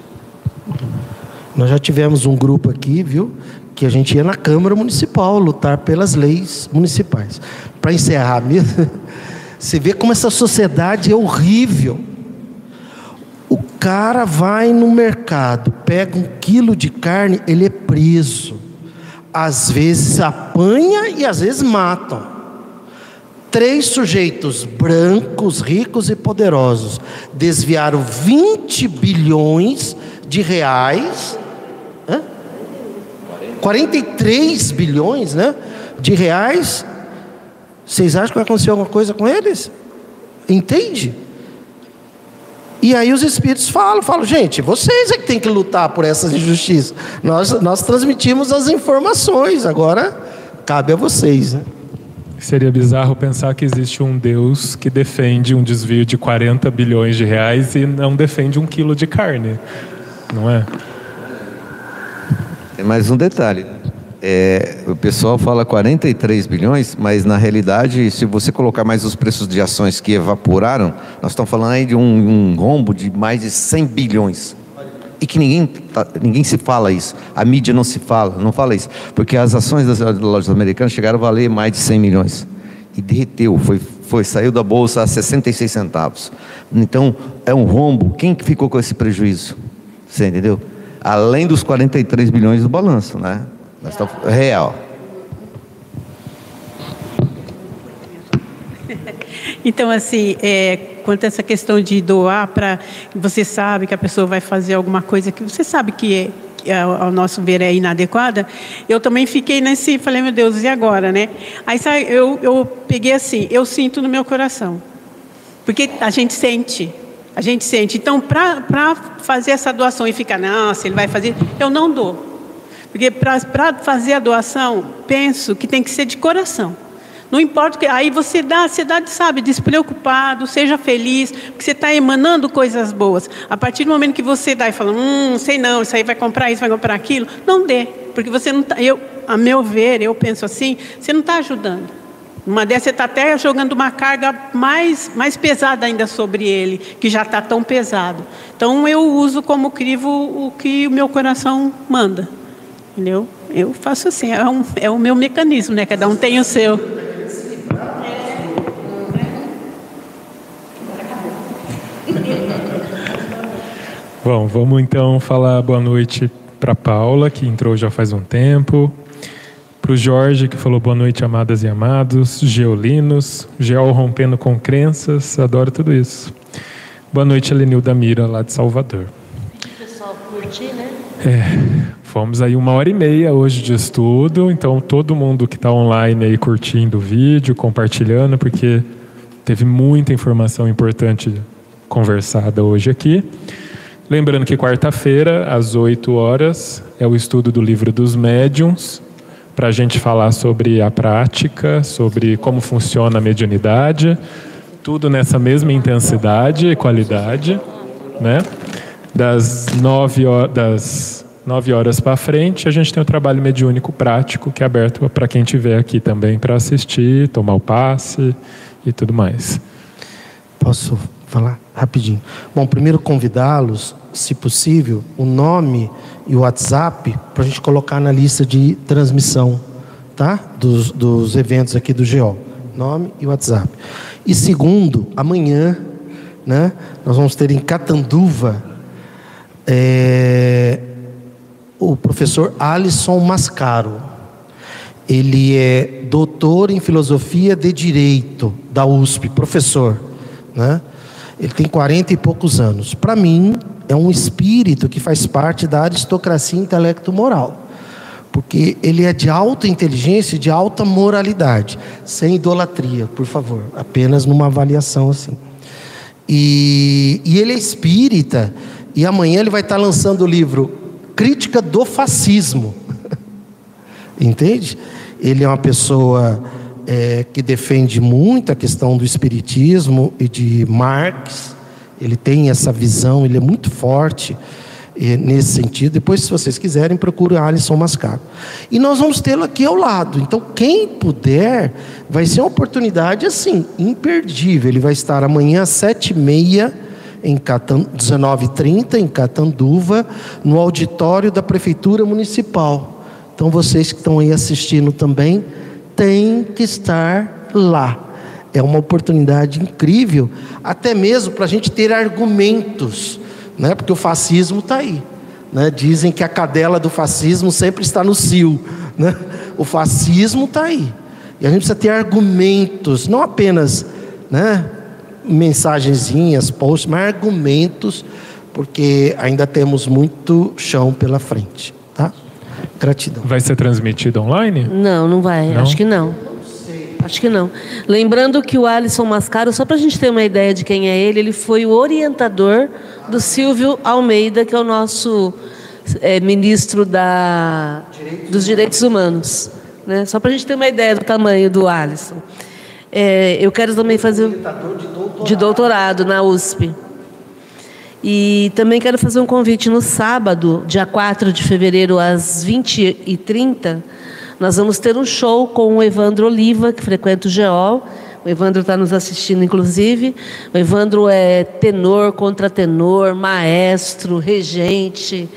Nós já tivemos um grupo aqui, viu, que a gente ia na Câmara Municipal lutar pelas leis municipais. Para encerrar mesmo, você vê como essa sociedade é horrível. O cara vai no mercado, pega um quilo de carne, ele é preso. Às vezes apanha e às vezes matam. Três sujeitos brancos, ricos e poderosos desviaram 20 bilhões de reais 43 bilhões né, de reais. Vocês acham que vai acontecer alguma coisa com eles? Entende? E aí os espíritos falam, falam, gente, vocês é que tem que lutar por essas injustiças. Nós, nós transmitimos as informações, agora cabe a vocês. Né? Seria bizarro pensar que existe um Deus que defende um desvio de 40 bilhões de reais e não defende um quilo de carne, não é? Tem mais um detalhe. É, o pessoal fala 43 bilhões, mas na realidade, se você colocar mais os preços de ações que evaporaram, nós estamos falando aí de um, um rombo de mais de 100 bilhões. E que ninguém, tá, ninguém se fala isso. A mídia não se fala, não fala isso. Porque as ações das lojas americanas chegaram a valer mais de 100 milhões. E derreteu, foi, foi, saiu da bolsa a 66 centavos. Então, é um rombo. Quem ficou com esse prejuízo? Você entendeu? Além dos 43 bilhões do balanço, né? Nós estamos, real. Então, assim, é, quanto a essa questão de doar para você sabe que a pessoa vai fazer alguma coisa que você sabe que é que ao ao nosso ver é inadequada, eu também fiquei nesse, falei, meu Deus, e agora, né? Aí eu, eu peguei assim, eu sinto no meu coração. Porque a gente sente, a gente sente. Então, para fazer essa doação e ficar, nossa, ele vai fazer, eu não dou. Porque para fazer a doação, penso que tem que ser de coração. Não importa que. Aí você dá, você dá, sabe, despreocupado, seja feliz, porque você está emanando coisas boas. A partir do momento que você dá e fala, hum, sei não, isso aí vai comprar isso, vai comprar aquilo, não dê. Porque você não está. Eu, a meu ver, eu penso assim, você não está ajudando. Uma dessas você está até jogando uma carga mais, mais pesada ainda sobre ele, que já está tão pesado. Então eu uso como crivo o que o meu coração manda. Entendeu? Eu faço assim, é, um, é o meu mecanismo, né? Cada um tem o seu. Bom, vamos então falar boa noite para Paula, que entrou já faz um tempo. Para o Jorge, que falou boa noite, amadas e amados. Geolinos, Geol rompendo com crenças, adoro tudo isso. Boa noite, Elenilda Mira, lá de Salvador. Pessoal, curtir, né? É, fomos aí uma hora e meia hoje de estudo, então todo mundo que está online aí curtindo o vídeo, compartilhando, porque teve muita informação importante conversada hoje aqui. Lembrando que quarta-feira, às 8 horas, é o estudo do livro dos médiums, para a gente falar sobre a prática, sobre como funciona a mediunidade, tudo nessa mesma intensidade e qualidade, né? Das 9 horas, das 9 horas para frente, a gente tem o trabalho mediúnico prático, que é aberto para quem estiver aqui também para assistir, tomar o passe e tudo mais. Posso falar rapidinho? Bom, primeiro convidá-los, se possível, o nome e o WhatsApp para a gente colocar na lista de transmissão, tá? Dos, dos eventos aqui do GO. Nome e WhatsApp. E segundo, amanhã, né? Nós vamos ter em Catanduva é, o professor Alisson Mascaro. Ele é doutor em filosofia de direito da USP, professor, né? Ele tem 40 e poucos anos. Para mim, é um espírito que faz parte da aristocracia intelecto-moral. Porque ele é de alta inteligência e de alta moralidade, sem idolatria, por favor, apenas numa avaliação assim. E, e ele é espírita, e amanhã ele vai estar lançando o livro Crítica do Fascismo. Entende? Ele é uma pessoa é, que defende muito a questão do espiritismo e de Marx. Ele tem essa visão, ele é muito forte eh, nesse sentido. Depois, se vocês quiserem, procure Alisson Mascaro. E nós vamos tê-lo aqui ao lado. Então, quem puder, vai ser uma oportunidade assim, imperdível. Ele vai estar amanhã às sete e meia, em Catan, 19h30, em Catanduva, no auditório da Prefeitura Municipal. Então, vocês que estão aí assistindo também, têm que estar lá. É uma oportunidade incrível, até mesmo para a gente ter argumentos, né? porque o fascismo está aí. Né? Dizem que a cadela do fascismo sempre está no cio. Né? O fascismo está aí. E a gente precisa ter argumentos, não apenas né, mensagenzinhas, posts, mas argumentos, porque ainda temos muito chão pela frente. Gratidão. Vai ser transmitido online? Não, não vai. Não? Acho que não. Acho que não. Lembrando que o Alisson Mascaro, só para a gente ter uma ideia de quem é ele, ele foi o orientador do Silvio Almeida, que é o nosso é, ministro da, dos Direitos Humanos. Né? Só para a gente ter uma ideia do tamanho do Alisson. É, eu quero também fazer de doutorado na USP. E também quero fazer um convite no sábado, dia 4 de fevereiro, às 20h30. Nós vamos ter um show com o Evandro Oliva, que frequenta o GEOL. O Evandro está nos assistindo, inclusive. O Evandro é tenor, contratenor, maestro, regente,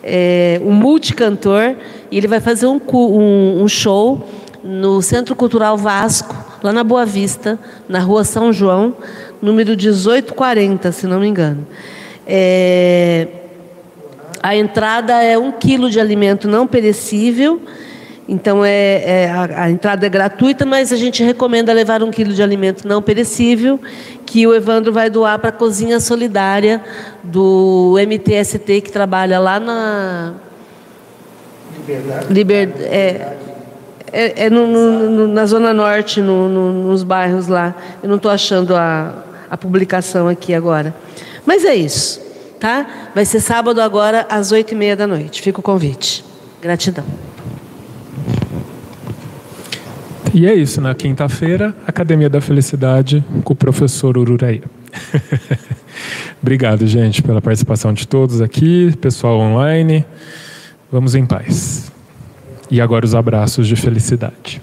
é um multicantor. E ele vai fazer um, um, um show no Centro Cultural Vasco, lá na Boa Vista, na rua São João, número 1840, se não me engano. É, a entrada é um quilo de alimento não perecível Então é, é a, a, entrada é gratuita, mas a gente recomenda levar um quilo de alimento não perecível, que o Evandro vai doar para a cozinha solidária do MTST que trabalha lá na Liberdade. Liber, é, é, é no, no, na zona norte, no, nos bairros lá. Eu não estou achando a, a publicação aqui agora. Mas é isso, tá? Vai ser sábado agora às oito e meia da noite. Fica o convite. Gratidão. E é isso, na quinta-feira, Academia da Felicidade com o professor Ururaí. Obrigado, gente, pela participação de todos aqui, pessoal online. Vamos em paz. E agora os abraços de felicidade.